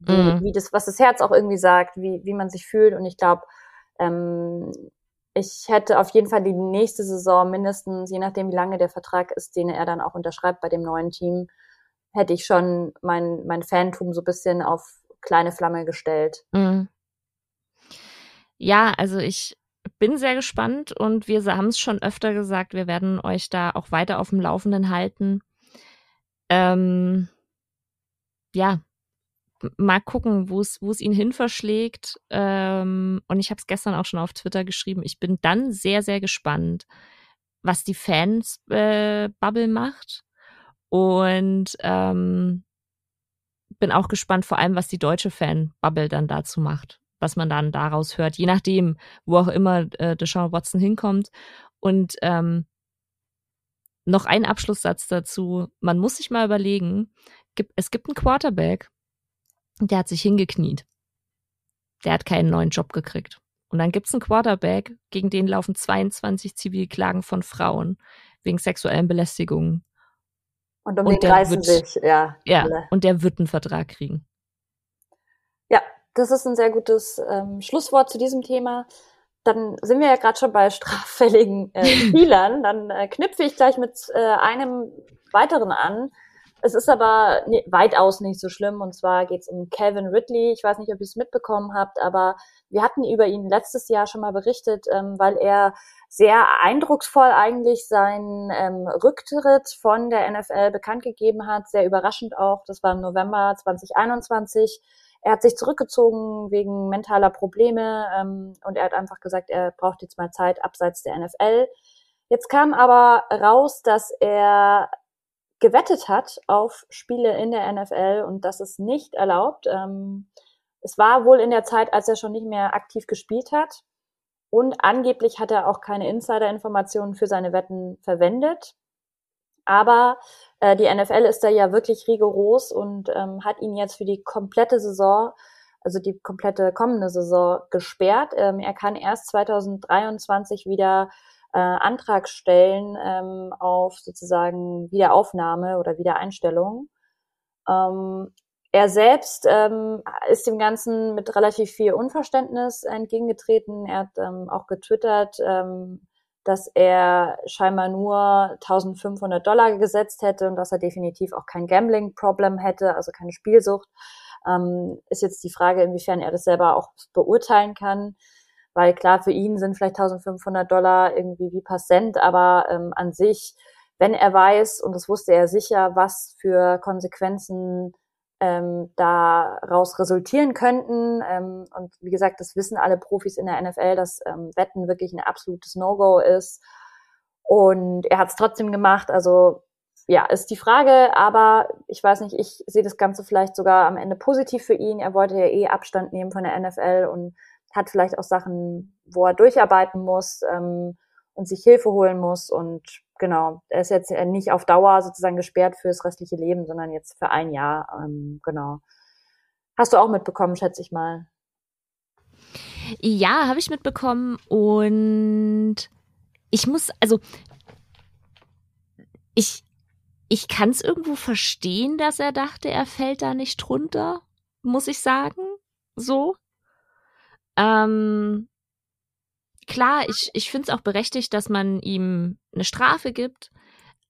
wie, mhm. wie das, was das Herz auch irgendwie sagt, wie, wie man sich fühlt. Und ich glaube, ähm, ich hätte auf jeden Fall die nächste Saison mindestens, je nachdem wie lange der Vertrag ist, den er dann auch unterschreibt bei dem neuen Team, hätte ich schon mein, mein Fantum so ein bisschen auf kleine Flamme gestellt. Mhm. Ja, also ich bin sehr gespannt und wir haben es schon öfter gesagt, wir werden euch da auch weiter auf dem Laufenden halten. Ähm, ja, mal gucken, wo es wo es ihn hin verschlägt. Ähm, und ich habe es gestern auch schon auf Twitter geschrieben. Ich bin dann sehr sehr gespannt, was die Fans äh, Bubble macht und ähm, bin auch gespannt vor allem, was die deutsche Fan Bubble dann dazu macht, was man dann daraus hört, je nachdem, wo auch immer äh, Deshaun Watson hinkommt. Und ähm, noch ein Abschlusssatz dazu: Man muss sich mal überlegen. Es gibt einen Quarterback, der hat sich hingekniet. Der hat keinen neuen Job gekriegt. Und dann gibt's einen Quarterback, gegen den laufen 22 Zivilklagen von Frauen wegen sexuellen Belästigungen. Und um und den reißen wird, sich, ja. Ja, alle. und der wird einen Vertrag kriegen. Ja, das ist ein sehr gutes ähm, Schlusswort zu diesem Thema. Dann sind wir ja gerade schon bei straffälligen äh, Spielern. Dann äh, knüpfe ich gleich mit äh, einem weiteren an, es ist aber weitaus nicht so schlimm. Und zwar geht es um Calvin Ridley. Ich weiß nicht, ob ihr es mitbekommen habt, aber wir hatten über ihn letztes Jahr schon mal berichtet, ähm, weil er sehr eindrucksvoll eigentlich seinen ähm, Rücktritt von der NFL bekannt gegeben hat. Sehr überraschend auch. Das war im November 2021. Er hat sich zurückgezogen wegen mentaler Probleme ähm, und er hat einfach gesagt, er braucht jetzt mal Zeit abseits der NFL. Jetzt kam aber raus, dass er gewettet hat auf Spiele in der NFL und das ist nicht erlaubt. Ähm, es war wohl in der Zeit, als er schon nicht mehr aktiv gespielt hat. Und angeblich hat er auch keine Insider-Informationen für seine Wetten verwendet. Aber äh, die NFL ist da ja wirklich rigoros und ähm, hat ihn jetzt für die komplette Saison, also die komplette kommende Saison gesperrt. Ähm, er kann erst 2023 wieder äh, Antrag stellen ähm, auf sozusagen Wiederaufnahme oder Wiedereinstellung. Ähm, er selbst ähm, ist dem Ganzen mit relativ viel Unverständnis entgegengetreten. Er hat ähm, auch getwittert, ähm, dass er scheinbar nur 1500 Dollar gesetzt hätte und dass er definitiv auch kein Gambling-Problem hätte, also keine Spielsucht. Ähm, ist jetzt die Frage, inwiefern er das selber auch beurteilen kann weil klar, für ihn sind vielleicht 1500 Dollar irgendwie wie Passent, aber ähm, an sich, wenn er weiß, und das wusste er sicher, was für Konsequenzen ähm, daraus resultieren könnten. Ähm, und wie gesagt, das wissen alle Profis in der NFL, dass ähm, Wetten wirklich ein absolutes No-Go ist. Und er hat es trotzdem gemacht. Also ja, ist die Frage, aber ich weiß nicht, ich sehe das Ganze vielleicht sogar am Ende positiv für ihn. Er wollte ja eh Abstand nehmen von der NFL und hat vielleicht auch Sachen, wo er durcharbeiten muss ähm, und sich Hilfe holen muss. Und genau, er ist jetzt nicht auf Dauer sozusagen gesperrt fürs restliche Leben, sondern jetzt für ein Jahr. Ähm, genau. Hast du auch mitbekommen, schätze ich mal. Ja, habe ich mitbekommen und ich muss, also ich, ich kann es irgendwo verstehen, dass er dachte, er fällt da nicht drunter, muss ich sagen. So. Ähm, klar, ich, ich finde es auch berechtigt, dass man ihm eine Strafe gibt.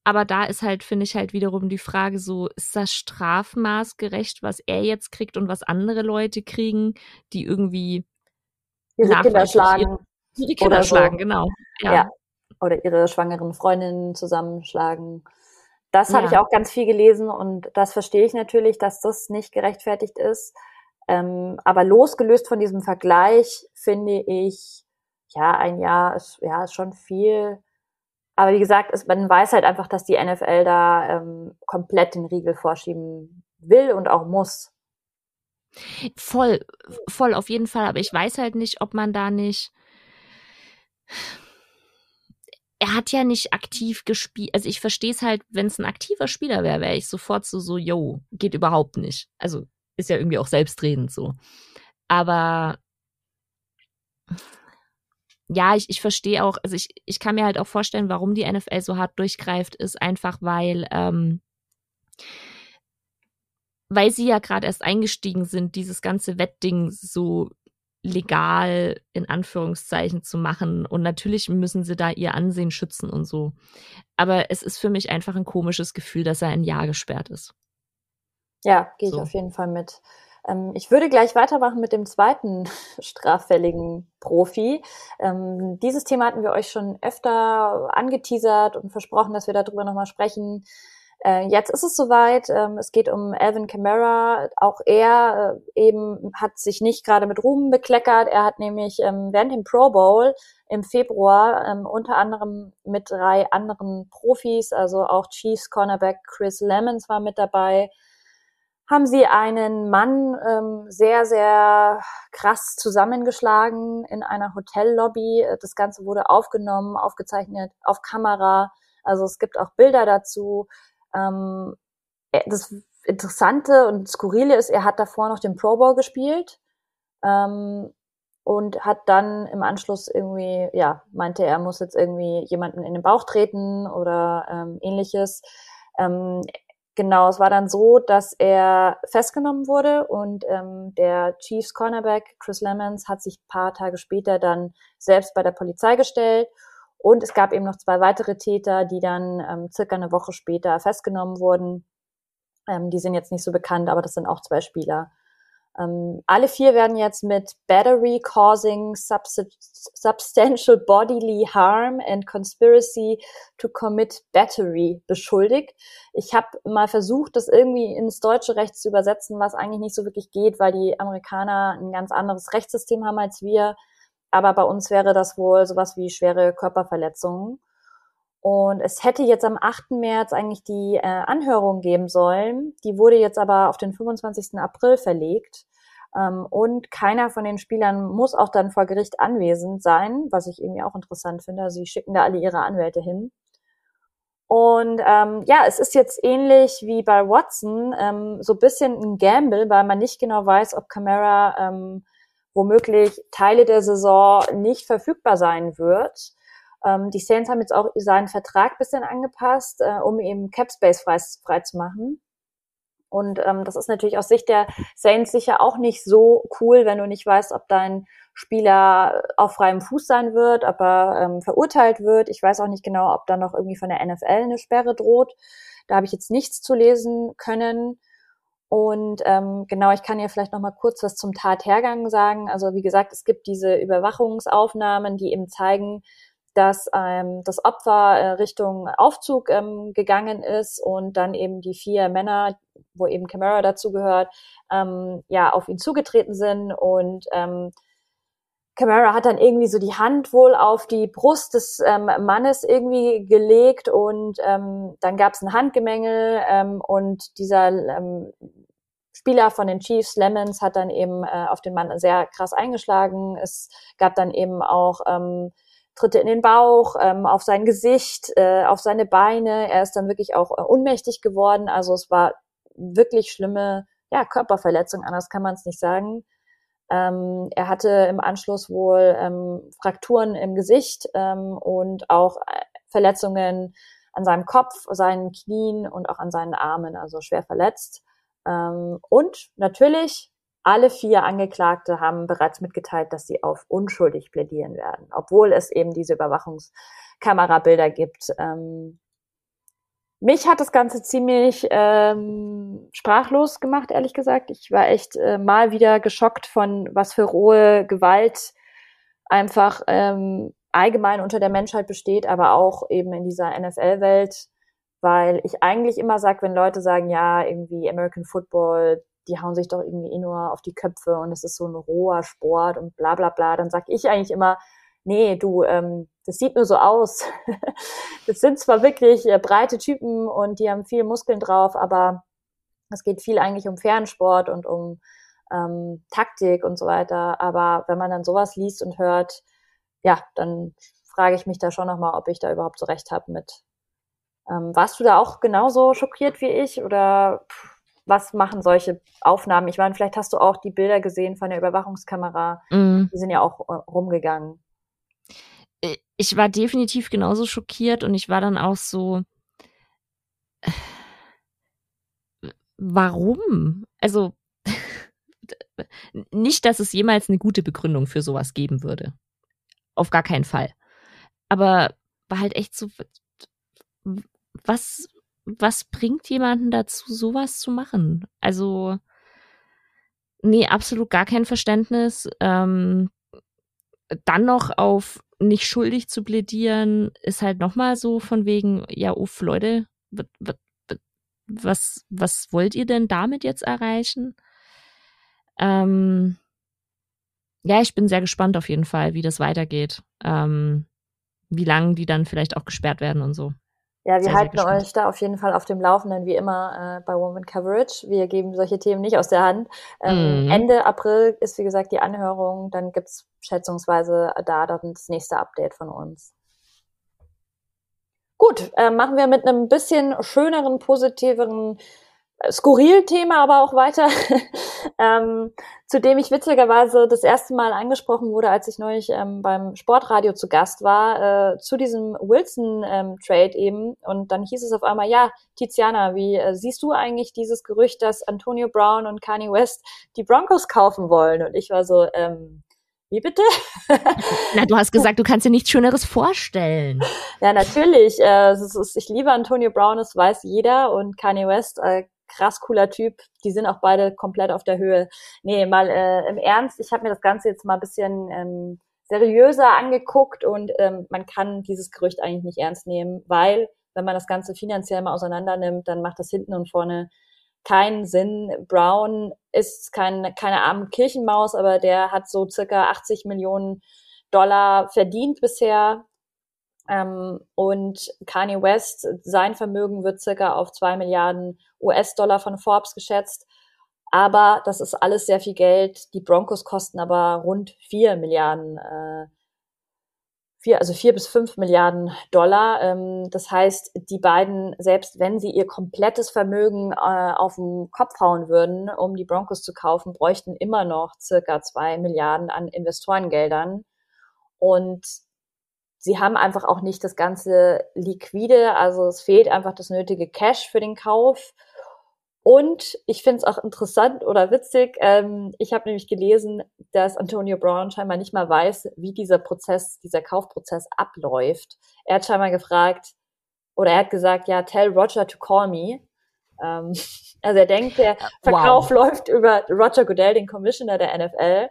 Aber da ist halt, finde ich halt wiederum die Frage so, ist das Strafmaß gerecht, was er jetzt kriegt und was andere Leute kriegen, die irgendwie ihre Kinder schlagen. Ihre Kinder schlagen, so. genau. Ja. ja. Oder ihre schwangeren Freundinnen zusammenschlagen. Das habe ja. ich auch ganz viel gelesen und das verstehe ich natürlich, dass das nicht gerechtfertigt ist. Ähm, aber losgelöst von diesem Vergleich finde ich, ja, ein Jahr ist, ja, ist schon viel. Aber wie gesagt, es, man weiß halt einfach, dass die NFL da ähm, komplett den Riegel vorschieben will und auch muss. Voll, voll auf jeden Fall. Aber ich weiß halt nicht, ob man da nicht. Er hat ja nicht aktiv gespielt. Also ich verstehe es halt, wenn es ein aktiver Spieler wäre, wäre ich sofort so, so, yo, geht überhaupt nicht. Also ist ja irgendwie auch selbstredend so. Aber ja, ich, ich verstehe auch, also ich, ich kann mir halt auch vorstellen, warum die NFL so hart durchgreift, ist einfach, weil, ähm, weil sie ja gerade erst eingestiegen sind, dieses ganze Wettding so legal in Anführungszeichen zu machen. Und natürlich müssen sie da ihr Ansehen schützen und so. Aber es ist für mich einfach ein komisches Gefühl, dass er ein Jahr gesperrt ist. Ja, gehe ich so. auf jeden Fall mit. Ähm, ich würde gleich weitermachen mit dem zweiten straffälligen Profi. Ähm, dieses Thema hatten wir euch schon öfter angeteasert und versprochen, dass wir darüber nochmal sprechen. Äh, jetzt ist es soweit. Ähm, es geht um Alvin Kamara. Auch er äh, eben hat sich nicht gerade mit Ruhm bekleckert. Er hat nämlich während dem Pro Bowl im Februar unter anderem mit drei anderen Profis, also auch Chiefs Cornerback Chris Lemons war mit dabei, haben sie einen Mann ähm, sehr, sehr krass zusammengeschlagen in einer Hotellobby. Das Ganze wurde aufgenommen, aufgezeichnet, auf Kamera. Also es gibt auch Bilder dazu. Ähm, das Interessante und Skurrile ist, er hat davor noch den Pro Bowl gespielt ähm, und hat dann im Anschluss irgendwie, ja, meinte er muss jetzt irgendwie jemanden in den Bauch treten oder ähm, ähnliches. Ähm, Genau, es war dann so, dass er festgenommen wurde und ähm, der Chiefs Cornerback Chris Lemons hat sich paar Tage später dann selbst bei der Polizei gestellt und es gab eben noch zwei weitere Täter, die dann ähm, circa eine Woche später festgenommen wurden. Ähm, die sind jetzt nicht so bekannt, aber das sind auch zwei Spieler. Ähm, alle vier werden jetzt mit Battery Causing Substantial Bodily Harm and Conspiracy to Commit Battery beschuldigt. Ich habe mal versucht, das irgendwie ins deutsche Recht zu übersetzen, was eigentlich nicht so wirklich geht, weil die Amerikaner ein ganz anderes Rechtssystem haben als wir. Aber bei uns wäre das wohl sowas wie schwere Körperverletzungen. Und es hätte jetzt am 8. März eigentlich die äh, Anhörung geben sollen. Die wurde jetzt aber auf den 25. April verlegt. Ähm, und keiner von den Spielern muss auch dann vor Gericht anwesend sein, was ich irgendwie auch interessant finde. Sie schicken da alle ihre Anwälte hin. Und ähm, ja, es ist jetzt ähnlich wie bei Watson, ähm, so bisschen ein Gamble, weil man nicht genau weiß, ob Camara ähm, womöglich Teile der Saison nicht verfügbar sein wird. Ähm, die Saints haben jetzt auch seinen Vertrag bisschen angepasst, äh, um eben Cap Space frei, frei zu machen. Und ähm, das ist natürlich aus Sicht der Saints sicher auch nicht so cool, wenn du nicht weißt, ob dein Spieler auf freiem Fuß sein wird, ob er ähm, verurteilt wird. Ich weiß auch nicht genau, ob da noch irgendwie von der NFL eine Sperre droht. Da habe ich jetzt nichts zu lesen können. Und ähm, genau, ich kann ja vielleicht noch mal kurz was zum Tathergang sagen. Also wie gesagt, es gibt diese Überwachungsaufnahmen, die eben zeigen, dass ähm, das Opfer äh, Richtung Aufzug ähm, gegangen ist und dann eben die vier Männer, wo eben Camara dazu gehört, ähm, ja, auf ihn zugetreten sind und ähm, Camara hat dann irgendwie so die Hand wohl auf die Brust des ähm, Mannes irgendwie gelegt und ähm, dann gab es ein Handgemengel ähm, und dieser ähm, Spieler von den Chiefs, Lemons, hat dann eben äh, auf den Mann sehr krass eingeschlagen. Es gab dann eben auch ähm, Tritte in den Bauch, ähm, auf sein Gesicht, äh, auf seine Beine. Er ist dann wirklich auch äh, unmächtig geworden. Also es war wirklich schlimme ja, Körperverletzung, anders kann man es nicht sagen. Ähm, er hatte im Anschluss wohl ähm, Frakturen im Gesicht ähm, und auch äh, Verletzungen an seinem Kopf, seinen Knien und auch an seinen Armen, also schwer verletzt. Ähm, und natürlich alle vier Angeklagte haben bereits mitgeteilt, dass sie auf unschuldig plädieren werden, obwohl es eben diese Überwachungskamerabilder gibt. Ähm, mich hat das Ganze ziemlich ähm, sprachlos gemacht, ehrlich gesagt. Ich war echt äh, mal wieder geschockt von, was für rohe Gewalt einfach ähm, allgemein unter der Menschheit besteht, aber auch eben in dieser NFL-Welt, weil ich eigentlich immer sage, wenn Leute sagen, ja, irgendwie American Football, die hauen sich doch irgendwie eh nur auf die Köpfe und es ist so ein roher Sport und bla bla bla, dann sag ich eigentlich immer, nee, du, ähm, das sieht nur so aus. das sind zwar wirklich äh, breite Typen und die haben viel Muskeln drauf, aber es geht viel eigentlich um Fernsport und um ähm, Taktik und so weiter. Aber wenn man dann sowas liest und hört, ja, dann frage ich mich da schon nochmal, ob ich da überhaupt so recht habe mit. Ähm, warst du da auch genauso schockiert wie ich oder was machen solche Aufnahmen? Ich meine, vielleicht hast du auch die Bilder gesehen von der Überwachungskamera. Mm. Die sind ja auch äh, rumgegangen. Äh, ich war definitiv genauso schockiert und ich war dann auch so, äh, warum? Also, nicht, dass es jemals eine gute Begründung für sowas geben würde. Auf gar keinen Fall. Aber war halt echt so, was, was bringt jemanden dazu, sowas zu machen? Also, nee, absolut gar kein Verständnis. Ähm, dann noch auf nicht schuldig zu plädieren, ist halt nochmal so von wegen, ja, uff, Leute, was, was wollt ihr denn damit jetzt erreichen? Ähm, ja, ich bin sehr gespannt auf jeden Fall, wie das weitergeht. Ähm, wie lange die dann vielleicht auch gesperrt werden und so. Ja, wir sehr, halten sehr euch da auf jeden Fall auf dem Laufenden, wie immer äh, bei Woman Coverage. Wir geben solche Themen nicht aus der Hand. Ähm, mhm. Ende April ist, wie gesagt, die Anhörung. Dann gibt's schätzungsweise da dann das nächste Update von uns. Gut, äh, machen wir mit einem bisschen schöneren, positiveren skurril Thema aber auch weiter, ähm, zu dem ich witzigerweise das erste Mal angesprochen wurde, als ich neulich ähm, beim Sportradio zu Gast war, äh, zu diesem Wilson-Trade ähm, eben. Und dann hieß es auf einmal, ja, Tiziana, wie äh, siehst du eigentlich dieses Gerücht, dass Antonio Brown und Kanye West die Broncos kaufen wollen? Und ich war so, ähm, wie bitte? Na, du hast gesagt, du kannst dir nichts Schöneres vorstellen. Ja, natürlich. Äh, ist, ich liebe Antonio Brown, das weiß jeder. Und Kanye West äh, krass cooler Typ. Die sind auch beide komplett auf der Höhe. Nee, mal äh, im Ernst, ich habe mir das Ganze jetzt mal ein bisschen ähm, seriöser angeguckt und ähm, man kann dieses Gerücht eigentlich nicht ernst nehmen, weil wenn man das Ganze finanziell mal auseinander nimmt, dann macht das hinten und vorne keinen Sinn. Brown ist kein, keine arme Kirchenmaus, aber der hat so circa 80 Millionen Dollar verdient bisher. Ähm, und Kanye West, sein Vermögen wird circa auf zwei Milliarden US-Dollar von Forbes geschätzt. Aber das ist alles sehr viel Geld. Die Broncos kosten aber rund vier Milliarden, äh, vier, also vier bis fünf Milliarden Dollar. Ähm, das heißt, die beiden, selbst wenn sie ihr komplettes Vermögen äh, auf den Kopf hauen würden, um die Broncos zu kaufen, bräuchten immer noch circa zwei Milliarden an Investorengeldern. Und sie haben einfach auch nicht das ganze liquide, also es fehlt einfach das nötige Cash für den Kauf. Und ich finde es auch interessant oder witzig, ähm, ich habe nämlich gelesen, dass Antonio Brown scheinbar nicht mal weiß, wie dieser Prozess, dieser Kaufprozess abläuft. Er hat scheinbar gefragt, oder er hat gesagt, ja, tell Roger to call me. Ähm, also er denkt, der Verkauf wow. läuft über Roger Goodell, den Commissioner der NFL.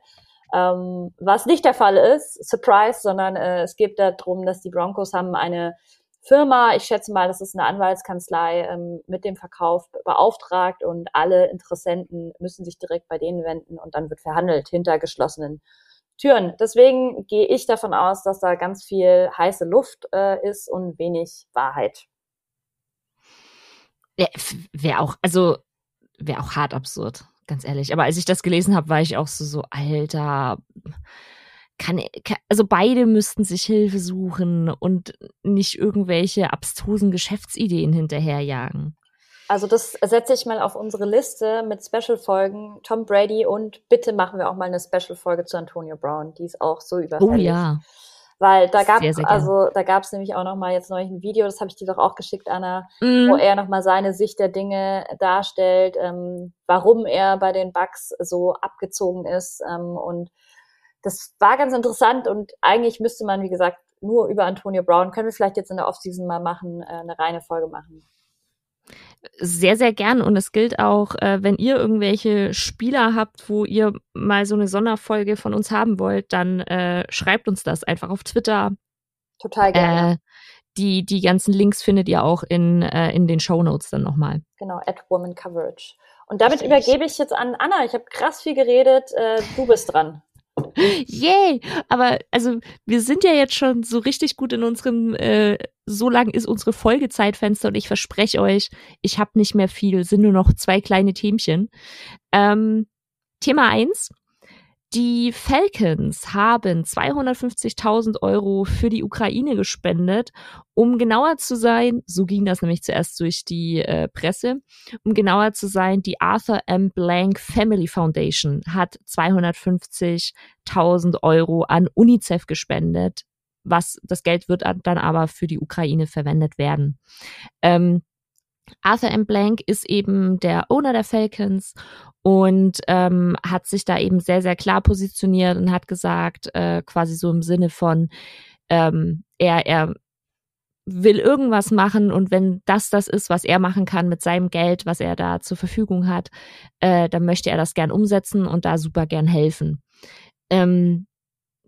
Ähm, was nicht der Fall ist, Surprise, sondern äh, es geht darum, dass die Broncos haben eine Firma, ich schätze mal, das ist eine Anwaltskanzlei, ähm, mit dem Verkauf beauftragt und alle Interessenten müssen sich direkt bei denen wenden und dann wird verhandelt hinter geschlossenen Türen. Deswegen gehe ich davon aus, dass da ganz viel heiße Luft äh, ist und wenig Wahrheit. Wäre auch, also wäre auch hart absurd ganz ehrlich. Aber als ich das gelesen habe, war ich auch so, so, Alter, kann, kann, also beide müssten sich Hilfe suchen und nicht irgendwelche abstrusen Geschäftsideen hinterherjagen. Also das setze ich mal auf unsere Liste mit Special-Folgen. Tom Brady und bitte machen wir auch mal eine Special-Folge zu Antonio Brown. Die ist auch so überfällig. Oh ja. Weil da gab es also da gab es nämlich auch noch mal jetzt neulich ein Video, das habe ich dir doch auch geschickt, Anna, mm. wo er noch mal seine Sicht der Dinge darstellt, ähm, warum er bei den Bugs so abgezogen ist ähm, und das war ganz interessant und eigentlich müsste man, wie gesagt, nur über Antonio Brown können wir vielleicht jetzt in der Offseason mal machen, äh, eine reine Folge machen. Sehr, sehr gern. Und es gilt auch, äh, wenn ihr irgendwelche Spieler habt, wo ihr mal so eine Sonderfolge von uns haben wollt, dann äh, schreibt uns das einfach auf Twitter. Total gerne. Äh, die, die ganzen Links findet ihr auch in, äh, in den Show Notes dann nochmal. Genau, at Woman Coverage. Und damit Richtig. übergebe ich jetzt an Anna. Ich habe krass viel geredet. Äh, du bist dran. Yay! Aber also wir sind ja jetzt schon so richtig gut in unserem, äh, so lang ist unsere Folgezeitfenster und ich verspreche euch, ich habe nicht mehr viel, sind nur noch zwei kleine Themchen. Ähm, Thema eins die Falcons haben 250.000 Euro für die Ukraine gespendet. Um genauer zu sein, so ging das nämlich zuerst durch die äh, Presse, um genauer zu sein, die Arthur M. Blank Family Foundation hat 250.000 Euro an UNICEF gespendet. Was das Geld wird dann aber für die Ukraine verwendet werden. Ähm, Arthur M. Blank ist eben der Owner der Falcons und ähm, hat sich da eben sehr, sehr klar positioniert und hat gesagt, äh, quasi so im Sinne von, ähm, er, er will irgendwas machen und wenn das das ist, was er machen kann mit seinem Geld, was er da zur Verfügung hat, äh, dann möchte er das gern umsetzen und da super gern helfen. Ähm,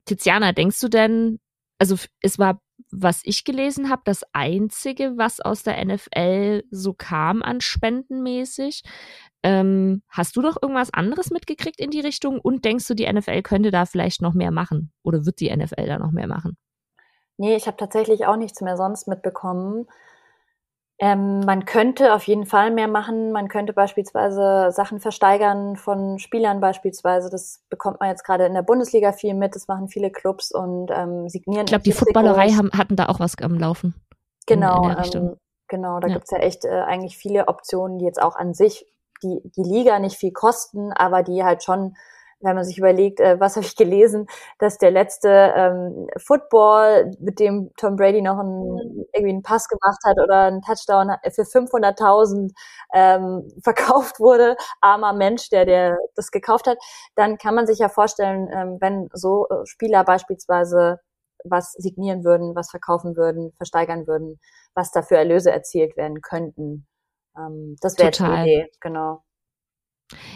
Tiziana, denkst du denn, also es war was ich gelesen habe, das einzige, was aus der NFL so kam an spendenmäßig. Ähm, hast du doch irgendwas anderes mitgekriegt in die Richtung und denkst du, die NFL könnte da vielleicht noch mehr machen oder wird die NFL da noch mehr machen? Nee, ich habe tatsächlich auch nichts mehr sonst mitbekommen. Ähm, man könnte auf jeden Fall mehr machen. Man könnte beispielsweise Sachen versteigern von Spielern beispielsweise. Das bekommt man jetzt gerade in der Bundesliga viel mit. Das machen viele Clubs und ähm, signieren. Ich glaube, die Footballerei haben, hatten da auch was am Laufen. Genau, in, in ähm, genau. Da ja. gibt's ja echt äh, eigentlich viele Optionen, die jetzt auch an sich die, die Liga nicht viel kosten, aber die halt schon wenn man sich überlegt, äh, was habe ich gelesen, dass der letzte ähm, Football, mit dem Tom Brady noch einen, irgendwie einen Pass gemacht hat oder einen Touchdown für 500.000 ähm, verkauft wurde, armer Mensch, der der das gekauft hat, dann kann man sich ja vorstellen, ähm, wenn so äh, Spieler beispielsweise was signieren würden, was verkaufen würden, versteigern würden, was dafür Erlöse erzielt werden könnten. Ähm, das wäre die Idee, genau.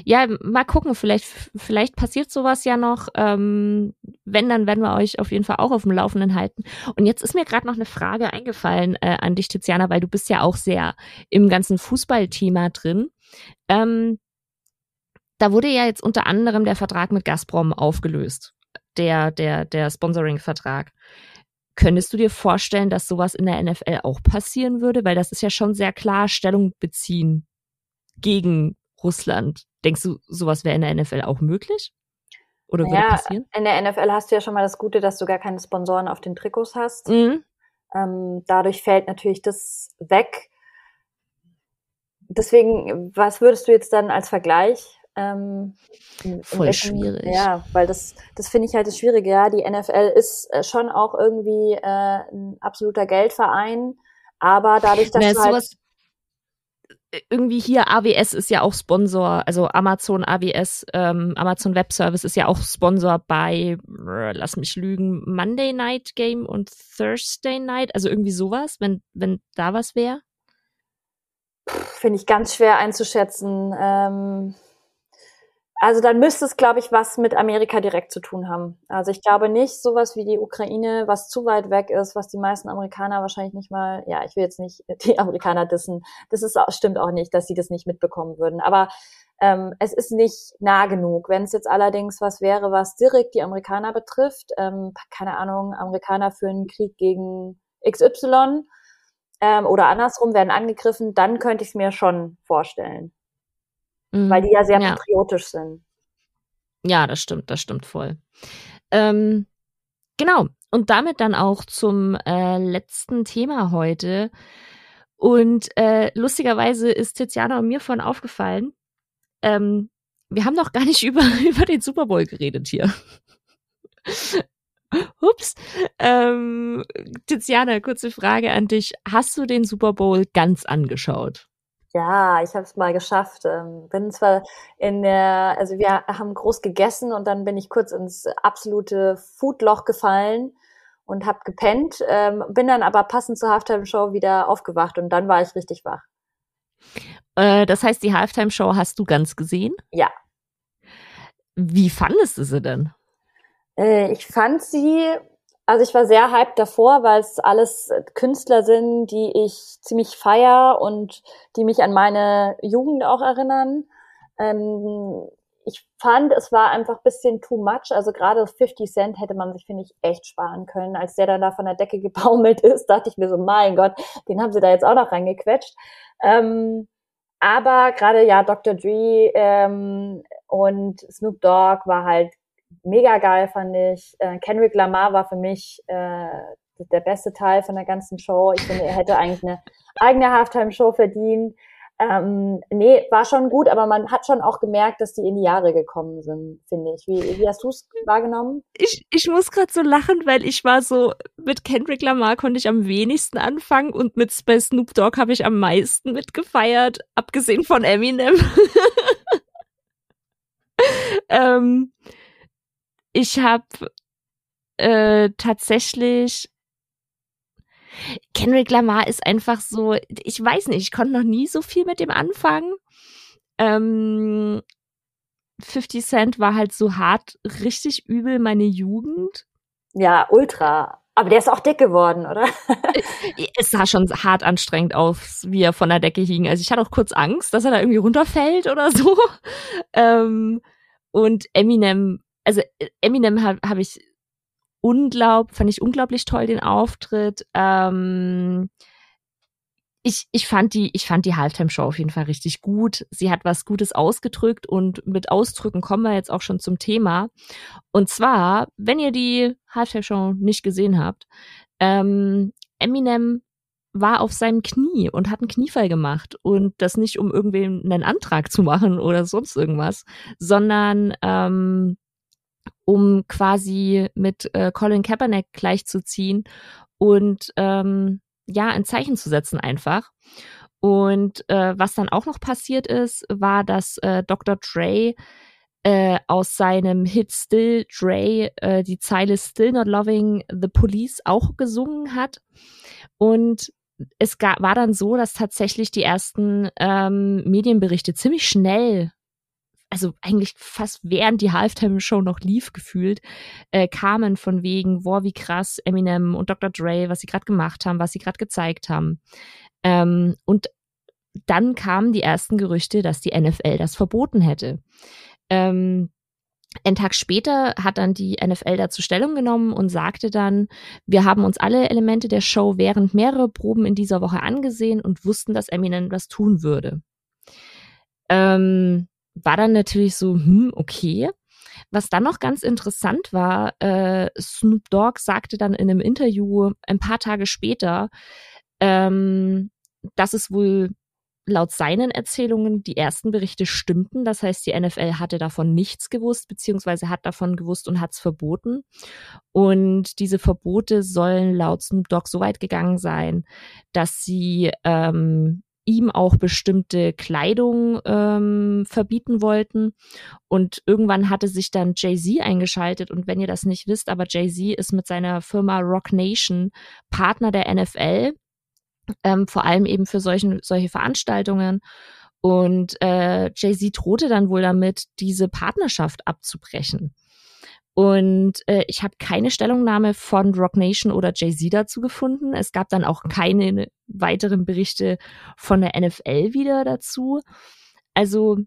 Ja, mal gucken, vielleicht, vielleicht passiert sowas ja noch. Ähm, wenn, dann werden wir euch auf jeden Fall auch auf dem Laufenden halten. Und jetzt ist mir gerade noch eine Frage eingefallen äh, an dich, Tiziana, weil du bist ja auch sehr im ganzen Fußballthema drin. Ähm, da wurde ja jetzt unter anderem der Vertrag mit Gazprom aufgelöst. Der, der, der Sponsoring-Vertrag. Könntest du dir vorstellen, dass sowas in der NFL auch passieren würde? Weil das ist ja schon sehr klar Stellung beziehen gegen Russland. Denkst du, sowas wäre in der NFL auch möglich? Oder würde ja, passieren? In der NFL hast du ja schon mal das Gute, dass du gar keine Sponsoren auf den Trikots hast. Mhm. Ähm, dadurch fällt natürlich das weg. Deswegen, was würdest du jetzt dann als Vergleich? Ähm, Voll welchen, schwierig. Ja, weil das, das finde ich halt das Schwierige. Ja, die NFL ist äh, schon auch irgendwie äh, ein absoluter Geldverein, aber dadurch, dass Na, du halt irgendwie hier AWS ist ja auch Sponsor, also Amazon AWS, ähm, Amazon Web Service ist ja auch Sponsor bei, lass mich lügen, Monday Night Game und Thursday Night, also irgendwie sowas, wenn, wenn da was wäre? Finde ich ganz schwer einzuschätzen. Ähm, also dann müsste es, glaube ich, was mit Amerika direkt zu tun haben. Also ich glaube nicht sowas wie die Ukraine, was zu weit weg ist, was die meisten Amerikaner wahrscheinlich nicht mal, ja, ich will jetzt nicht die Amerikaner dissen, das ist, stimmt auch nicht, dass sie das nicht mitbekommen würden. Aber ähm, es ist nicht nah genug. Wenn es jetzt allerdings was wäre, was direkt die Amerikaner betrifft, ähm, keine Ahnung, Amerikaner führen Krieg gegen XY ähm, oder andersrum werden angegriffen, dann könnte ich es mir schon vorstellen mhm. weil die ja sehr ja. patriotisch sind. Ja, das stimmt, das stimmt voll. Ähm, genau. Und damit dann auch zum äh, letzten Thema heute. Und äh, lustigerweise ist Tiziana und mir von aufgefallen, ähm, wir haben noch gar nicht über, über den Super Bowl geredet hier. Ups. Ähm, Tiziana, kurze Frage an dich. Hast du den Super Bowl ganz angeschaut? Ja, ich habe es mal geschafft. Ähm, bin zwar in der, also wir haben groß gegessen und dann bin ich kurz ins absolute Foodloch gefallen und habe gepennt, ähm, bin dann aber passend zur Halftime-Show wieder aufgewacht und dann war ich richtig wach. Äh, das heißt, die Halftime-Show hast du ganz gesehen? Ja. Wie fandest du sie denn? Äh, ich fand sie also ich war sehr hyped davor, weil es alles Künstler sind, die ich ziemlich feier und die mich an meine Jugend auch erinnern. Ähm, ich fand, es war einfach bisschen too much. Also gerade 50 Cent hätte man sich, finde ich, echt sparen können. Als der dann da von der Decke gebaumelt ist, dachte ich mir so, mein Gott, den haben sie da jetzt auch noch reingequetscht. Ähm, aber gerade ja, Dr. Dre ähm, und Snoop Dogg war halt mega geil, fand ich. Äh, Kendrick Lamar war für mich äh, der beste Teil von der ganzen Show. Ich finde, er hätte eigentlich eine eigene Halftime-Show verdient. Ähm, nee, war schon gut, aber man hat schon auch gemerkt, dass die in die Jahre gekommen sind, finde ich. Wie, wie hast du es wahrgenommen? Ich, ich muss gerade so lachen, weil ich war so, mit Kendrick Lamar konnte ich am wenigsten anfangen und mit Space Snoop Dogg habe ich am meisten mitgefeiert, abgesehen von Eminem. ähm, ich habe äh, tatsächlich Kendrick Lamar ist einfach so, ich weiß nicht, ich konnte noch nie so viel mit dem anfangen. Ähm, 50 Cent war halt so hart, richtig übel meine Jugend. Ja, ultra. Aber der ist auch dick geworden, oder? Äh, es sah schon hart anstrengend aus, wie er von der Decke hing. Also ich hatte auch kurz Angst, dass er da irgendwie runterfällt oder so. Ähm, und Eminem, also äh, Eminem habe hab ich unglaub, fand ich unglaublich toll den Auftritt. Ähm, ich, ich fand die, ich fand die Halftime-Show auf jeden Fall richtig gut. Sie hat was Gutes ausgedrückt und mit Ausdrücken kommen wir jetzt auch schon zum Thema. Und zwar, wenn ihr die Halftime-Show nicht gesehen habt, ähm, Eminem war auf seinem Knie und hat einen Kniefall gemacht und das nicht um irgendwem einen Antrag zu machen oder sonst irgendwas, sondern ähm, um quasi mit äh, Colin Kaepernick gleichzuziehen und ähm, ja, ein Zeichen zu setzen einfach. Und äh, was dann auch noch passiert ist, war, dass äh, Dr. Dre äh, aus seinem Hit Still Dre äh, die Zeile Still Not Loving the Police auch gesungen hat. Und es gab, war dann so, dass tatsächlich die ersten ähm, Medienberichte ziemlich schnell also eigentlich fast während die Halftime-Show noch lief, gefühlt, äh, kamen von wegen, boah, wie krass Eminem und Dr. Dre, was sie gerade gemacht haben, was sie gerade gezeigt haben. Ähm, und dann kamen die ersten Gerüchte, dass die NFL das verboten hätte. Ähm, ein Tag später hat dann die NFL dazu Stellung genommen und sagte dann, wir haben uns alle Elemente der Show während mehrerer Proben in dieser Woche angesehen und wussten, dass Eminem was tun würde. Ähm, war dann natürlich so, hm, okay. Was dann noch ganz interessant war, äh, Snoop Dogg sagte dann in einem Interview ein paar Tage später, ähm, dass es wohl laut seinen Erzählungen die ersten Berichte stimmten. Das heißt, die NFL hatte davon nichts gewusst, beziehungsweise hat davon gewusst und hat es verboten. Und diese Verbote sollen laut Snoop Dogg so weit gegangen sein, dass sie ähm, ihm auch bestimmte Kleidung ähm, verbieten wollten. Und irgendwann hatte sich dann Jay-Z eingeschaltet. Und wenn ihr das nicht wisst, aber Jay-Z ist mit seiner Firma Rock Nation Partner der NFL, ähm, vor allem eben für solchen, solche Veranstaltungen. Und äh, Jay-Z drohte dann wohl damit, diese Partnerschaft abzubrechen. Und äh, ich habe keine Stellungnahme von Rock Nation oder Jay-Z dazu gefunden. Es gab dann auch keine weiteren Berichte von der NFL wieder dazu. Also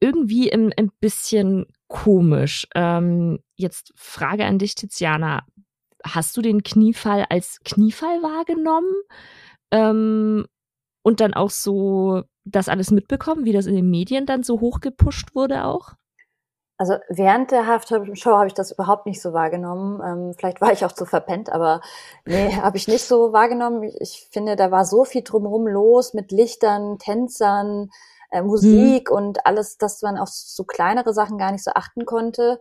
irgendwie ein, ein bisschen komisch. Ähm, jetzt Frage an dich, Tiziana. Hast du den Kniefall als Kniefall wahrgenommen? Ähm, und dann auch so das alles mitbekommen, wie das in den Medien dann so hochgepusht wurde auch? Also während der Halftime-Show habe ich das überhaupt nicht so wahrgenommen. Ähm, vielleicht war ich auch zu verpennt, aber nee, habe ich nicht so wahrgenommen. Ich, ich, finde, da war so viel drumherum los mit Lichtern, Tänzern, äh, Musik mhm. und alles, dass man auf so kleinere Sachen gar nicht so achten konnte.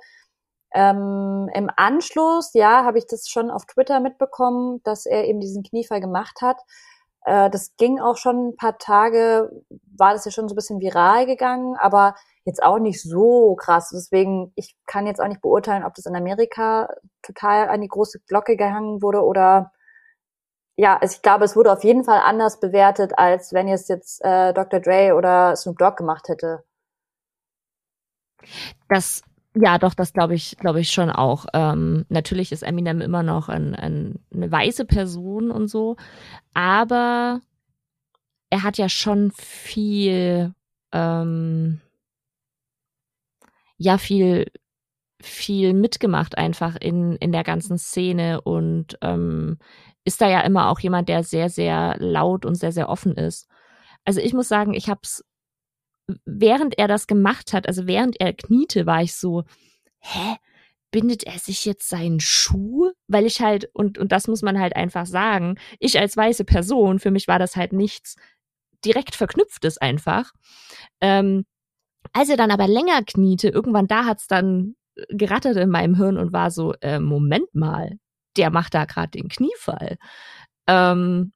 Ähm, Im Anschluss, ja, habe ich das schon auf Twitter mitbekommen, dass er eben diesen Kniefall gemacht hat. Äh, das ging auch schon ein paar Tage, war das ja schon so ein bisschen viral gegangen, aber jetzt auch nicht so krass. Deswegen, ich kann jetzt auch nicht beurteilen, ob das in Amerika total an die große Glocke gehangen wurde oder ja, also ich glaube, es wurde auf jeden Fall anders bewertet, als wenn es jetzt äh, Dr. Dre oder Snoop Dogg gemacht hätte. Das ja, doch, das glaube ich, glaube ich schon auch. Ähm, natürlich ist Eminem immer noch ein, ein, eine weiße Person und so, aber er hat ja schon viel, ähm, ja viel viel mitgemacht einfach in in der ganzen Szene und ähm, ist da ja immer auch jemand, der sehr sehr laut und sehr sehr offen ist. Also ich muss sagen, ich habe es während er das gemacht hat, also während er kniete, war ich so, hä? Bindet er sich jetzt seinen Schuh? Weil ich halt, und, und das muss man halt einfach sagen, ich als weiße Person, für mich war das halt nichts direkt verknüpftes einfach. Ähm, als er dann aber länger kniete, irgendwann da hat's dann gerattert in meinem Hirn und war so, äh, Moment mal, der macht da gerade den Kniefall. Ähm,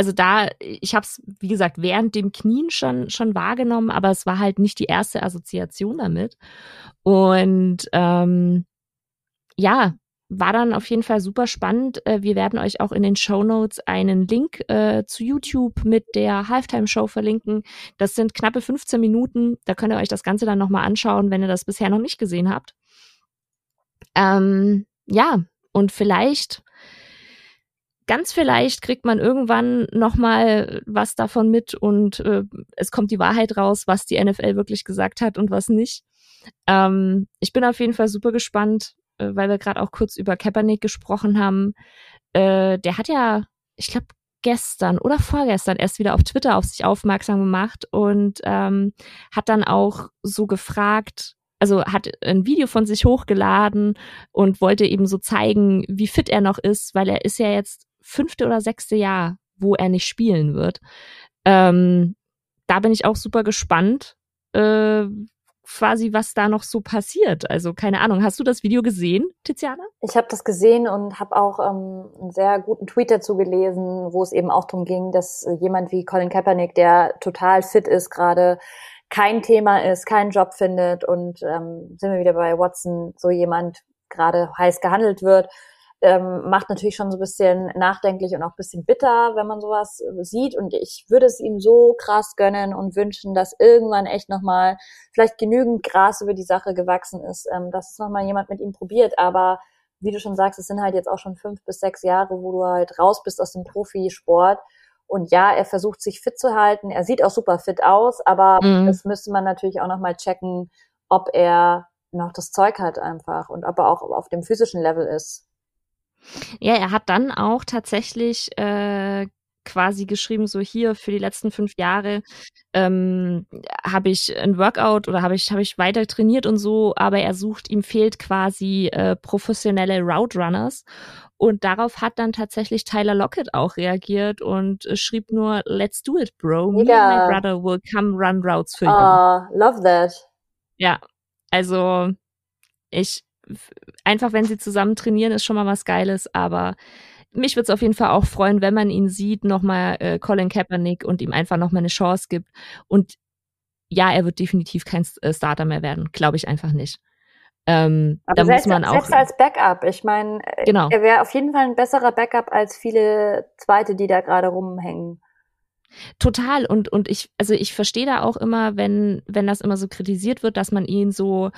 also da, ich habe es, wie gesagt, während dem Knien schon, schon wahrgenommen, aber es war halt nicht die erste Assoziation damit. Und ähm, ja, war dann auf jeden Fall super spannend. Äh, wir werden euch auch in den Show Notes einen Link äh, zu YouTube mit der Halftime Show verlinken. Das sind knappe 15 Minuten. Da könnt ihr euch das Ganze dann nochmal anschauen, wenn ihr das bisher noch nicht gesehen habt. Ähm, ja, und vielleicht ganz vielleicht kriegt man irgendwann noch mal was davon mit und äh, es kommt die Wahrheit raus, was die NFL wirklich gesagt hat und was nicht. Ähm, ich bin auf jeden Fall super gespannt, äh, weil wir gerade auch kurz über Kaepernick gesprochen haben. Äh, der hat ja, ich glaube, gestern oder vorgestern erst wieder auf Twitter auf sich aufmerksam gemacht und ähm, hat dann auch so gefragt, also hat ein Video von sich hochgeladen und wollte eben so zeigen, wie fit er noch ist, weil er ist ja jetzt fünfte oder sechste Jahr, wo er nicht spielen wird. Ähm, da bin ich auch super gespannt, äh, quasi, was da noch so passiert. Also keine Ahnung. Hast du das Video gesehen, Tiziana? Ich habe das gesehen und habe auch ähm, einen sehr guten Tweet dazu gelesen, wo es eben auch darum ging, dass jemand wie Colin Kaepernick, der total fit ist gerade, kein Thema ist, keinen Job findet und ähm, sind wir wieder bei Watson, so jemand gerade heiß gehandelt wird ähm, macht natürlich schon so ein bisschen nachdenklich und auch ein bisschen bitter, wenn man sowas äh, sieht. Und ich würde es ihm so krass gönnen und wünschen, dass irgendwann echt nochmal vielleicht genügend Gras über die Sache gewachsen ist, ähm, dass es nochmal jemand mit ihm probiert. Aber wie du schon sagst, es sind halt jetzt auch schon fünf bis sechs Jahre, wo du halt raus bist aus dem Profisport. Und ja, er versucht sich fit zu halten. Er sieht auch super fit aus, aber mhm. das müsste man natürlich auch nochmal checken, ob er noch das Zeug hat einfach und ob er auch auf dem physischen Level ist. Ja, er hat dann auch tatsächlich äh, quasi geschrieben, so hier für die letzten fünf Jahre ähm, habe ich ein Workout oder habe ich, hab ich weiter trainiert und so, aber er sucht, ihm fehlt quasi äh, professionelle Route Runners. Und darauf hat dann tatsächlich Tyler Lockett auch reagiert und äh, schrieb nur, let's do it, bro. Me ja. and my brother will come run routes for you. Oh, love that. Ja, also ich, einfach wenn sie zusammen trainieren, ist schon mal was Geiles, aber mich würde es auf jeden Fall auch freuen, wenn man ihn sieht, nochmal äh, Colin Kaepernick und ihm einfach nochmal eine Chance gibt. Und ja, er wird definitiv kein äh, Starter mehr werden, glaube ich einfach nicht. Ähm, Aber da selbst, muss man auch selbst als Backup. Ich meine, äh, genau. er wäre auf jeden Fall ein besserer Backup als viele Zweite, die da gerade rumhängen. Total und und ich also ich verstehe da auch immer, wenn wenn das immer so kritisiert wird, dass man ihn so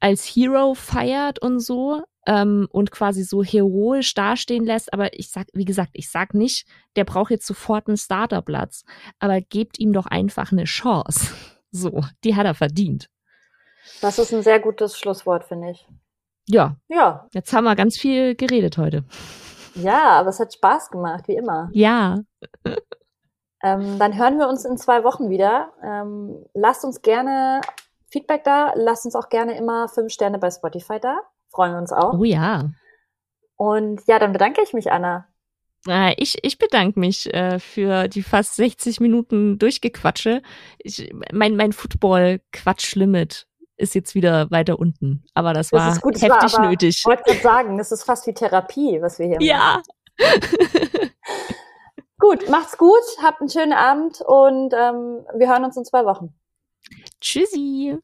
als Hero feiert und so ähm, und quasi so heroisch dastehen lässt. Aber ich sag, wie gesagt, ich sag nicht, der braucht jetzt sofort einen Starterplatz, aber gebt ihm doch einfach eine Chance. So, die hat er verdient. Das ist ein sehr gutes Schlusswort, finde ich. Ja. Ja. Jetzt haben wir ganz viel geredet heute. Ja, aber es hat Spaß gemacht, wie immer. Ja. Ähm, dann hören wir uns in zwei Wochen wieder. Ähm, lasst uns gerne Feedback da. Lasst uns auch gerne immer fünf Sterne bei Spotify da. Freuen wir uns auch. Oh ja. Und ja, dann bedanke ich mich, Anna. Äh, ich, ich bedanke mich äh, für die fast 60 Minuten Durchgequatsche. Ich, mein mein Football-Quatsch-Limit ist jetzt wieder weiter unten. Aber das, das war gut, heftig war, nötig. Ich wollte gerade sagen, das ist fast wie Therapie, was wir hier ja. machen. Ja. gut, macht's gut, habt einen schönen Abend und ähm, wir hören uns in zwei Wochen. Tschüssi.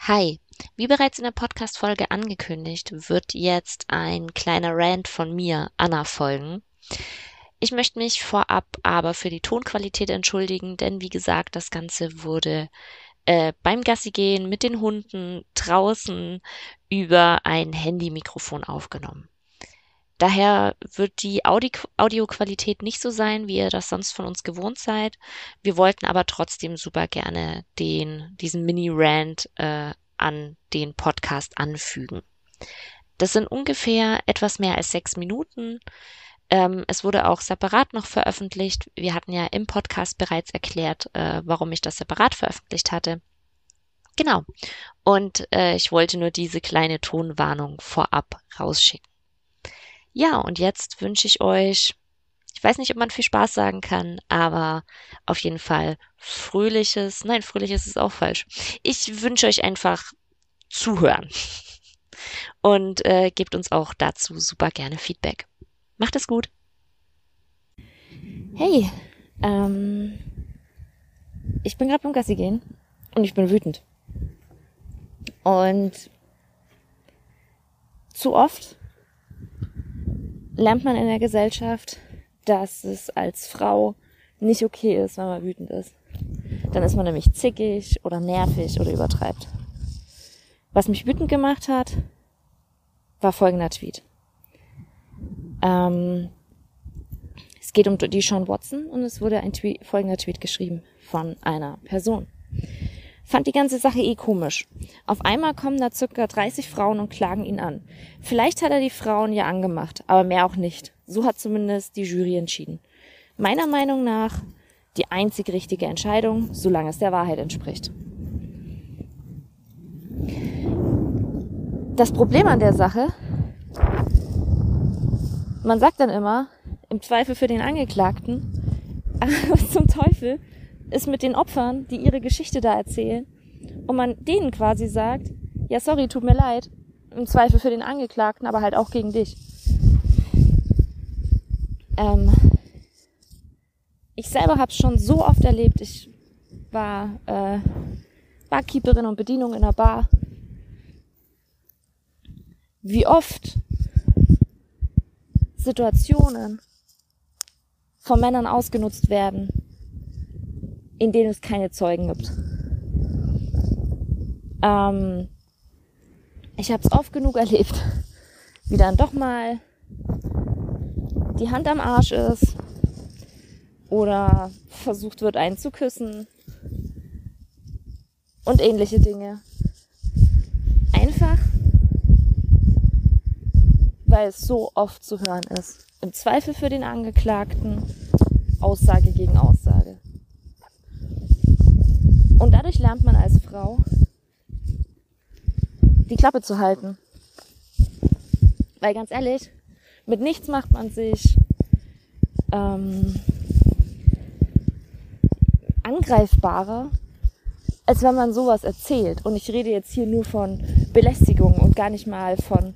Hi. Wie bereits in der Podcast-Folge angekündigt, wird jetzt ein kleiner Rant von mir, Anna, folgen. Ich möchte mich vorab aber für die Tonqualität entschuldigen, denn wie gesagt, das Ganze wurde äh, beim Gassigehen mit den Hunden draußen über ein Handymikrofon aufgenommen. Daher wird die Audi Audioqualität nicht so sein, wie ihr das sonst von uns gewohnt seid. Wir wollten aber trotzdem super gerne den, diesen Mini-Rant äh, an den Podcast anfügen. Das sind ungefähr etwas mehr als sechs Minuten. Ähm, es wurde auch separat noch veröffentlicht. Wir hatten ja im Podcast bereits erklärt, äh, warum ich das separat veröffentlicht hatte. Genau. Und äh, ich wollte nur diese kleine Tonwarnung vorab rausschicken. Ja, und jetzt wünsche ich euch, ich weiß nicht, ob man viel Spaß sagen kann, aber auf jeden Fall fröhliches, nein, fröhliches ist auch falsch. Ich wünsche euch einfach zuhören. Und äh, gebt uns auch dazu super gerne Feedback. Macht es gut. Hey, ähm, ich bin gerade beim Gassi gehen und ich bin wütend. Und zu oft lernt man in der Gesellschaft, dass es als Frau nicht okay ist, wenn man wütend ist. Dann ist man nämlich zickig oder nervig oder übertreibt. Was mich wütend gemacht hat, war folgender Tweet. Ähm, es geht um die Sean Watson und es wurde ein Tweet, folgender Tweet geschrieben von einer Person. Fand die ganze Sache eh komisch. Auf einmal kommen da circa 30 Frauen und klagen ihn an. Vielleicht hat er die Frauen ja angemacht, aber mehr auch nicht. So hat zumindest die Jury entschieden. Meiner Meinung nach die einzig richtige Entscheidung, solange es der Wahrheit entspricht. Das Problem an der Sache, man sagt dann immer, im Zweifel für den Angeklagten, aber zum Teufel, ist mit den Opfern, die ihre Geschichte da erzählen, und man denen quasi sagt, ja, sorry, tut mir leid, im Zweifel für den Angeklagten, aber halt auch gegen dich. Ähm, ich selber habe es schon so oft erlebt. Ich war äh, Barkeeperin und Bedienung in einer Bar. Wie oft Situationen von Männern ausgenutzt werden, in denen es keine Zeugen gibt. Ähm, ich habe es oft genug erlebt, wie dann doch mal die Hand am Arsch ist oder versucht wird, einen zu küssen und ähnliche Dinge. Einfach, weil es so oft zu hören ist. Im Zweifel für den Angeklagten, Aussage gegen Aussage. Und dadurch lernt man als Frau, die Klappe zu halten. Weil ganz ehrlich, mit nichts macht man sich ähm, angreifbarer, als wenn man sowas erzählt. Und ich rede jetzt hier nur von Belästigung und gar nicht mal von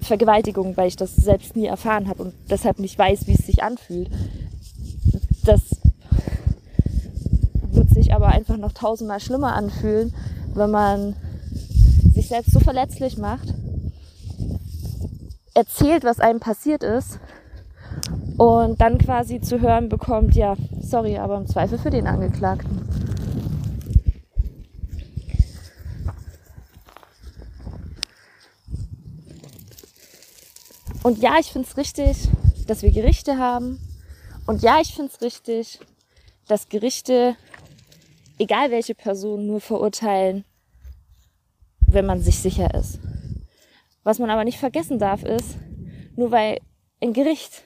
Vergewaltigung, weil ich das selbst nie erfahren habe und deshalb nicht weiß, wie es sich anfühlt. Das aber einfach noch tausendmal schlimmer anfühlen, wenn man sich selbst so verletzlich macht, erzählt, was einem passiert ist und dann quasi zu hören bekommt, ja, sorry, aber im Zweifel für den Angeklagten. Und ja, ich finde es richtig, dass wir Gerichte haben. Und ja, ich finde es richtig, dass Gerichte egal welche Person, nur verurteilen, wenn man sich sicher ist. Was man aber nicht vergessen darf, ist, nur weil ein Gericht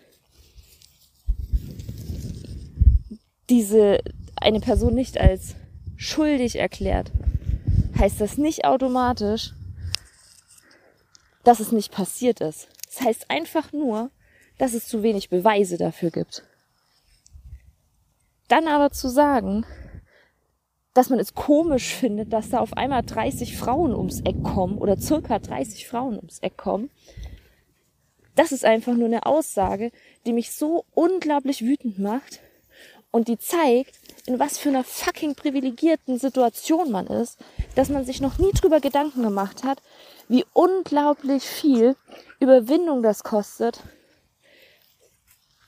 diese eine Person nicht als schuldig erklärt, heißt das nicht automatisch, dass es nicht passiert ist. Das heißt einfach nur, dass es zu wenig Beweise dafür gibt. Dann aber zu sagen, dass man es komisch findet, dass da auf einmal 30 Frauen ums Eck kommen oder circa 30 Frauen ums Eck kommen. Das ist einfach nur eine Aussage, die mich so unglaublich wütend macht und die zeigt, in was für einer fucking privilegierten Situation man ist, dass man sich noch nie drüber Gedanken gemacht hat, wie unglaublich viel Überwindung das kostet,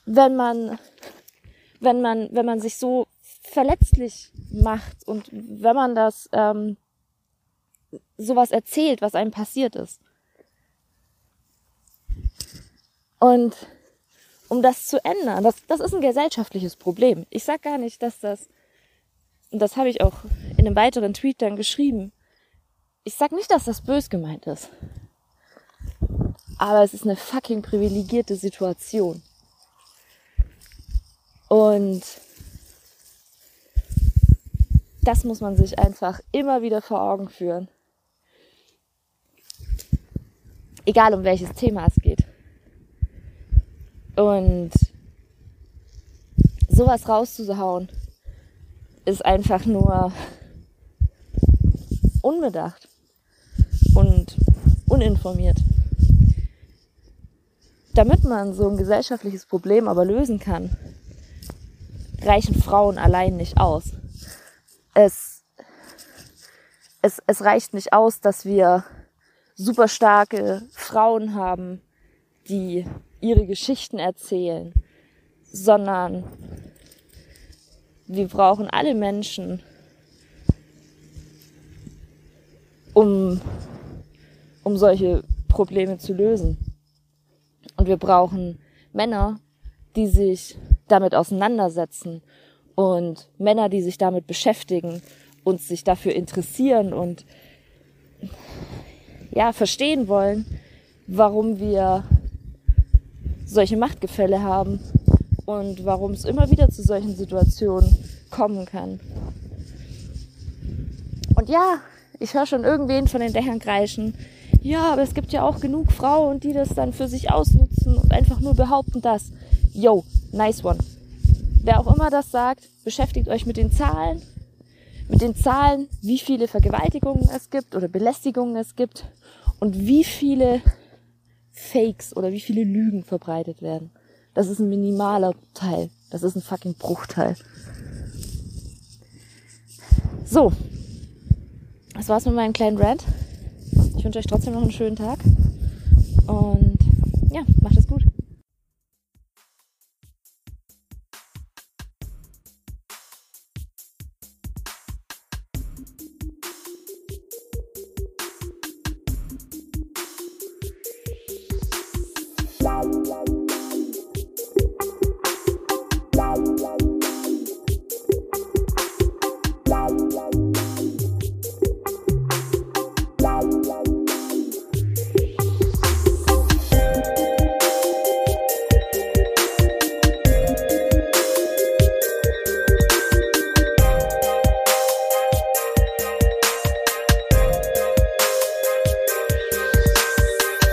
wenn man, wenn man, wenn man sich so verletzlich macht und wenn man das ähm, sowas erzählt, was einem passiert ist. Und um das zu ändern, das, das ist ein gesellschaftliches Problem. Ich sage gar nicht, dass das, und das habe ich auch in einem weiteren Tweet dann geschrieben, ich sag nicht, dass das bös gemeint ist. Aber es ist eine fucking privilegierte Situation. Und das muss man sich einfach immer wieder vor Augen führen. Egal um welches Thema es geht. Und sowas rauszuhauen ist einfach nur unbedacht und uninformiert. Damit man so ein gesellschaftliches Problem aber lösen kann, reichen Frauen allein nicht aus. Es, es, es reicht nicht aus, dass wir super starke Frauen haben, die ihre Geschichten erzählen, sondern wir brauchen alle Menschen, um, um solche Probleme zu lösen. Und wir brauchen Männer, die sich damit auseinandersetzen und Männer, die sich damit beschäftigen und sich dafür interessieren und ja, verstehen wollen, warum wir solche Machtgefälle haben und warum es immer wieder zu solchen Situationen kommen kann. Und ja, ich höre schon irgendwen von den Dächern kreischen. Ja, aber es gibt ja auch genug Frauen, die das dann für sich ausnutzen und einfach nur behaupten das. Yo, nice one. Wer auch immer das sagt, beschäftigt euch mit den Zahlen. Mit den Zahlen, wie viele Vergewaltigungen es gibt oder Belästigungen es gibt und wie viele Fakes oder wie viele Lügen verbreitet werden. Das ist ein minimaler Teil. Das ist ein fucking Bruchteil. So, das war's mit meinem kleinen Rant. Ich wünsche euch trotzdem noch einen schönen Tag. Und ja, macht es gut.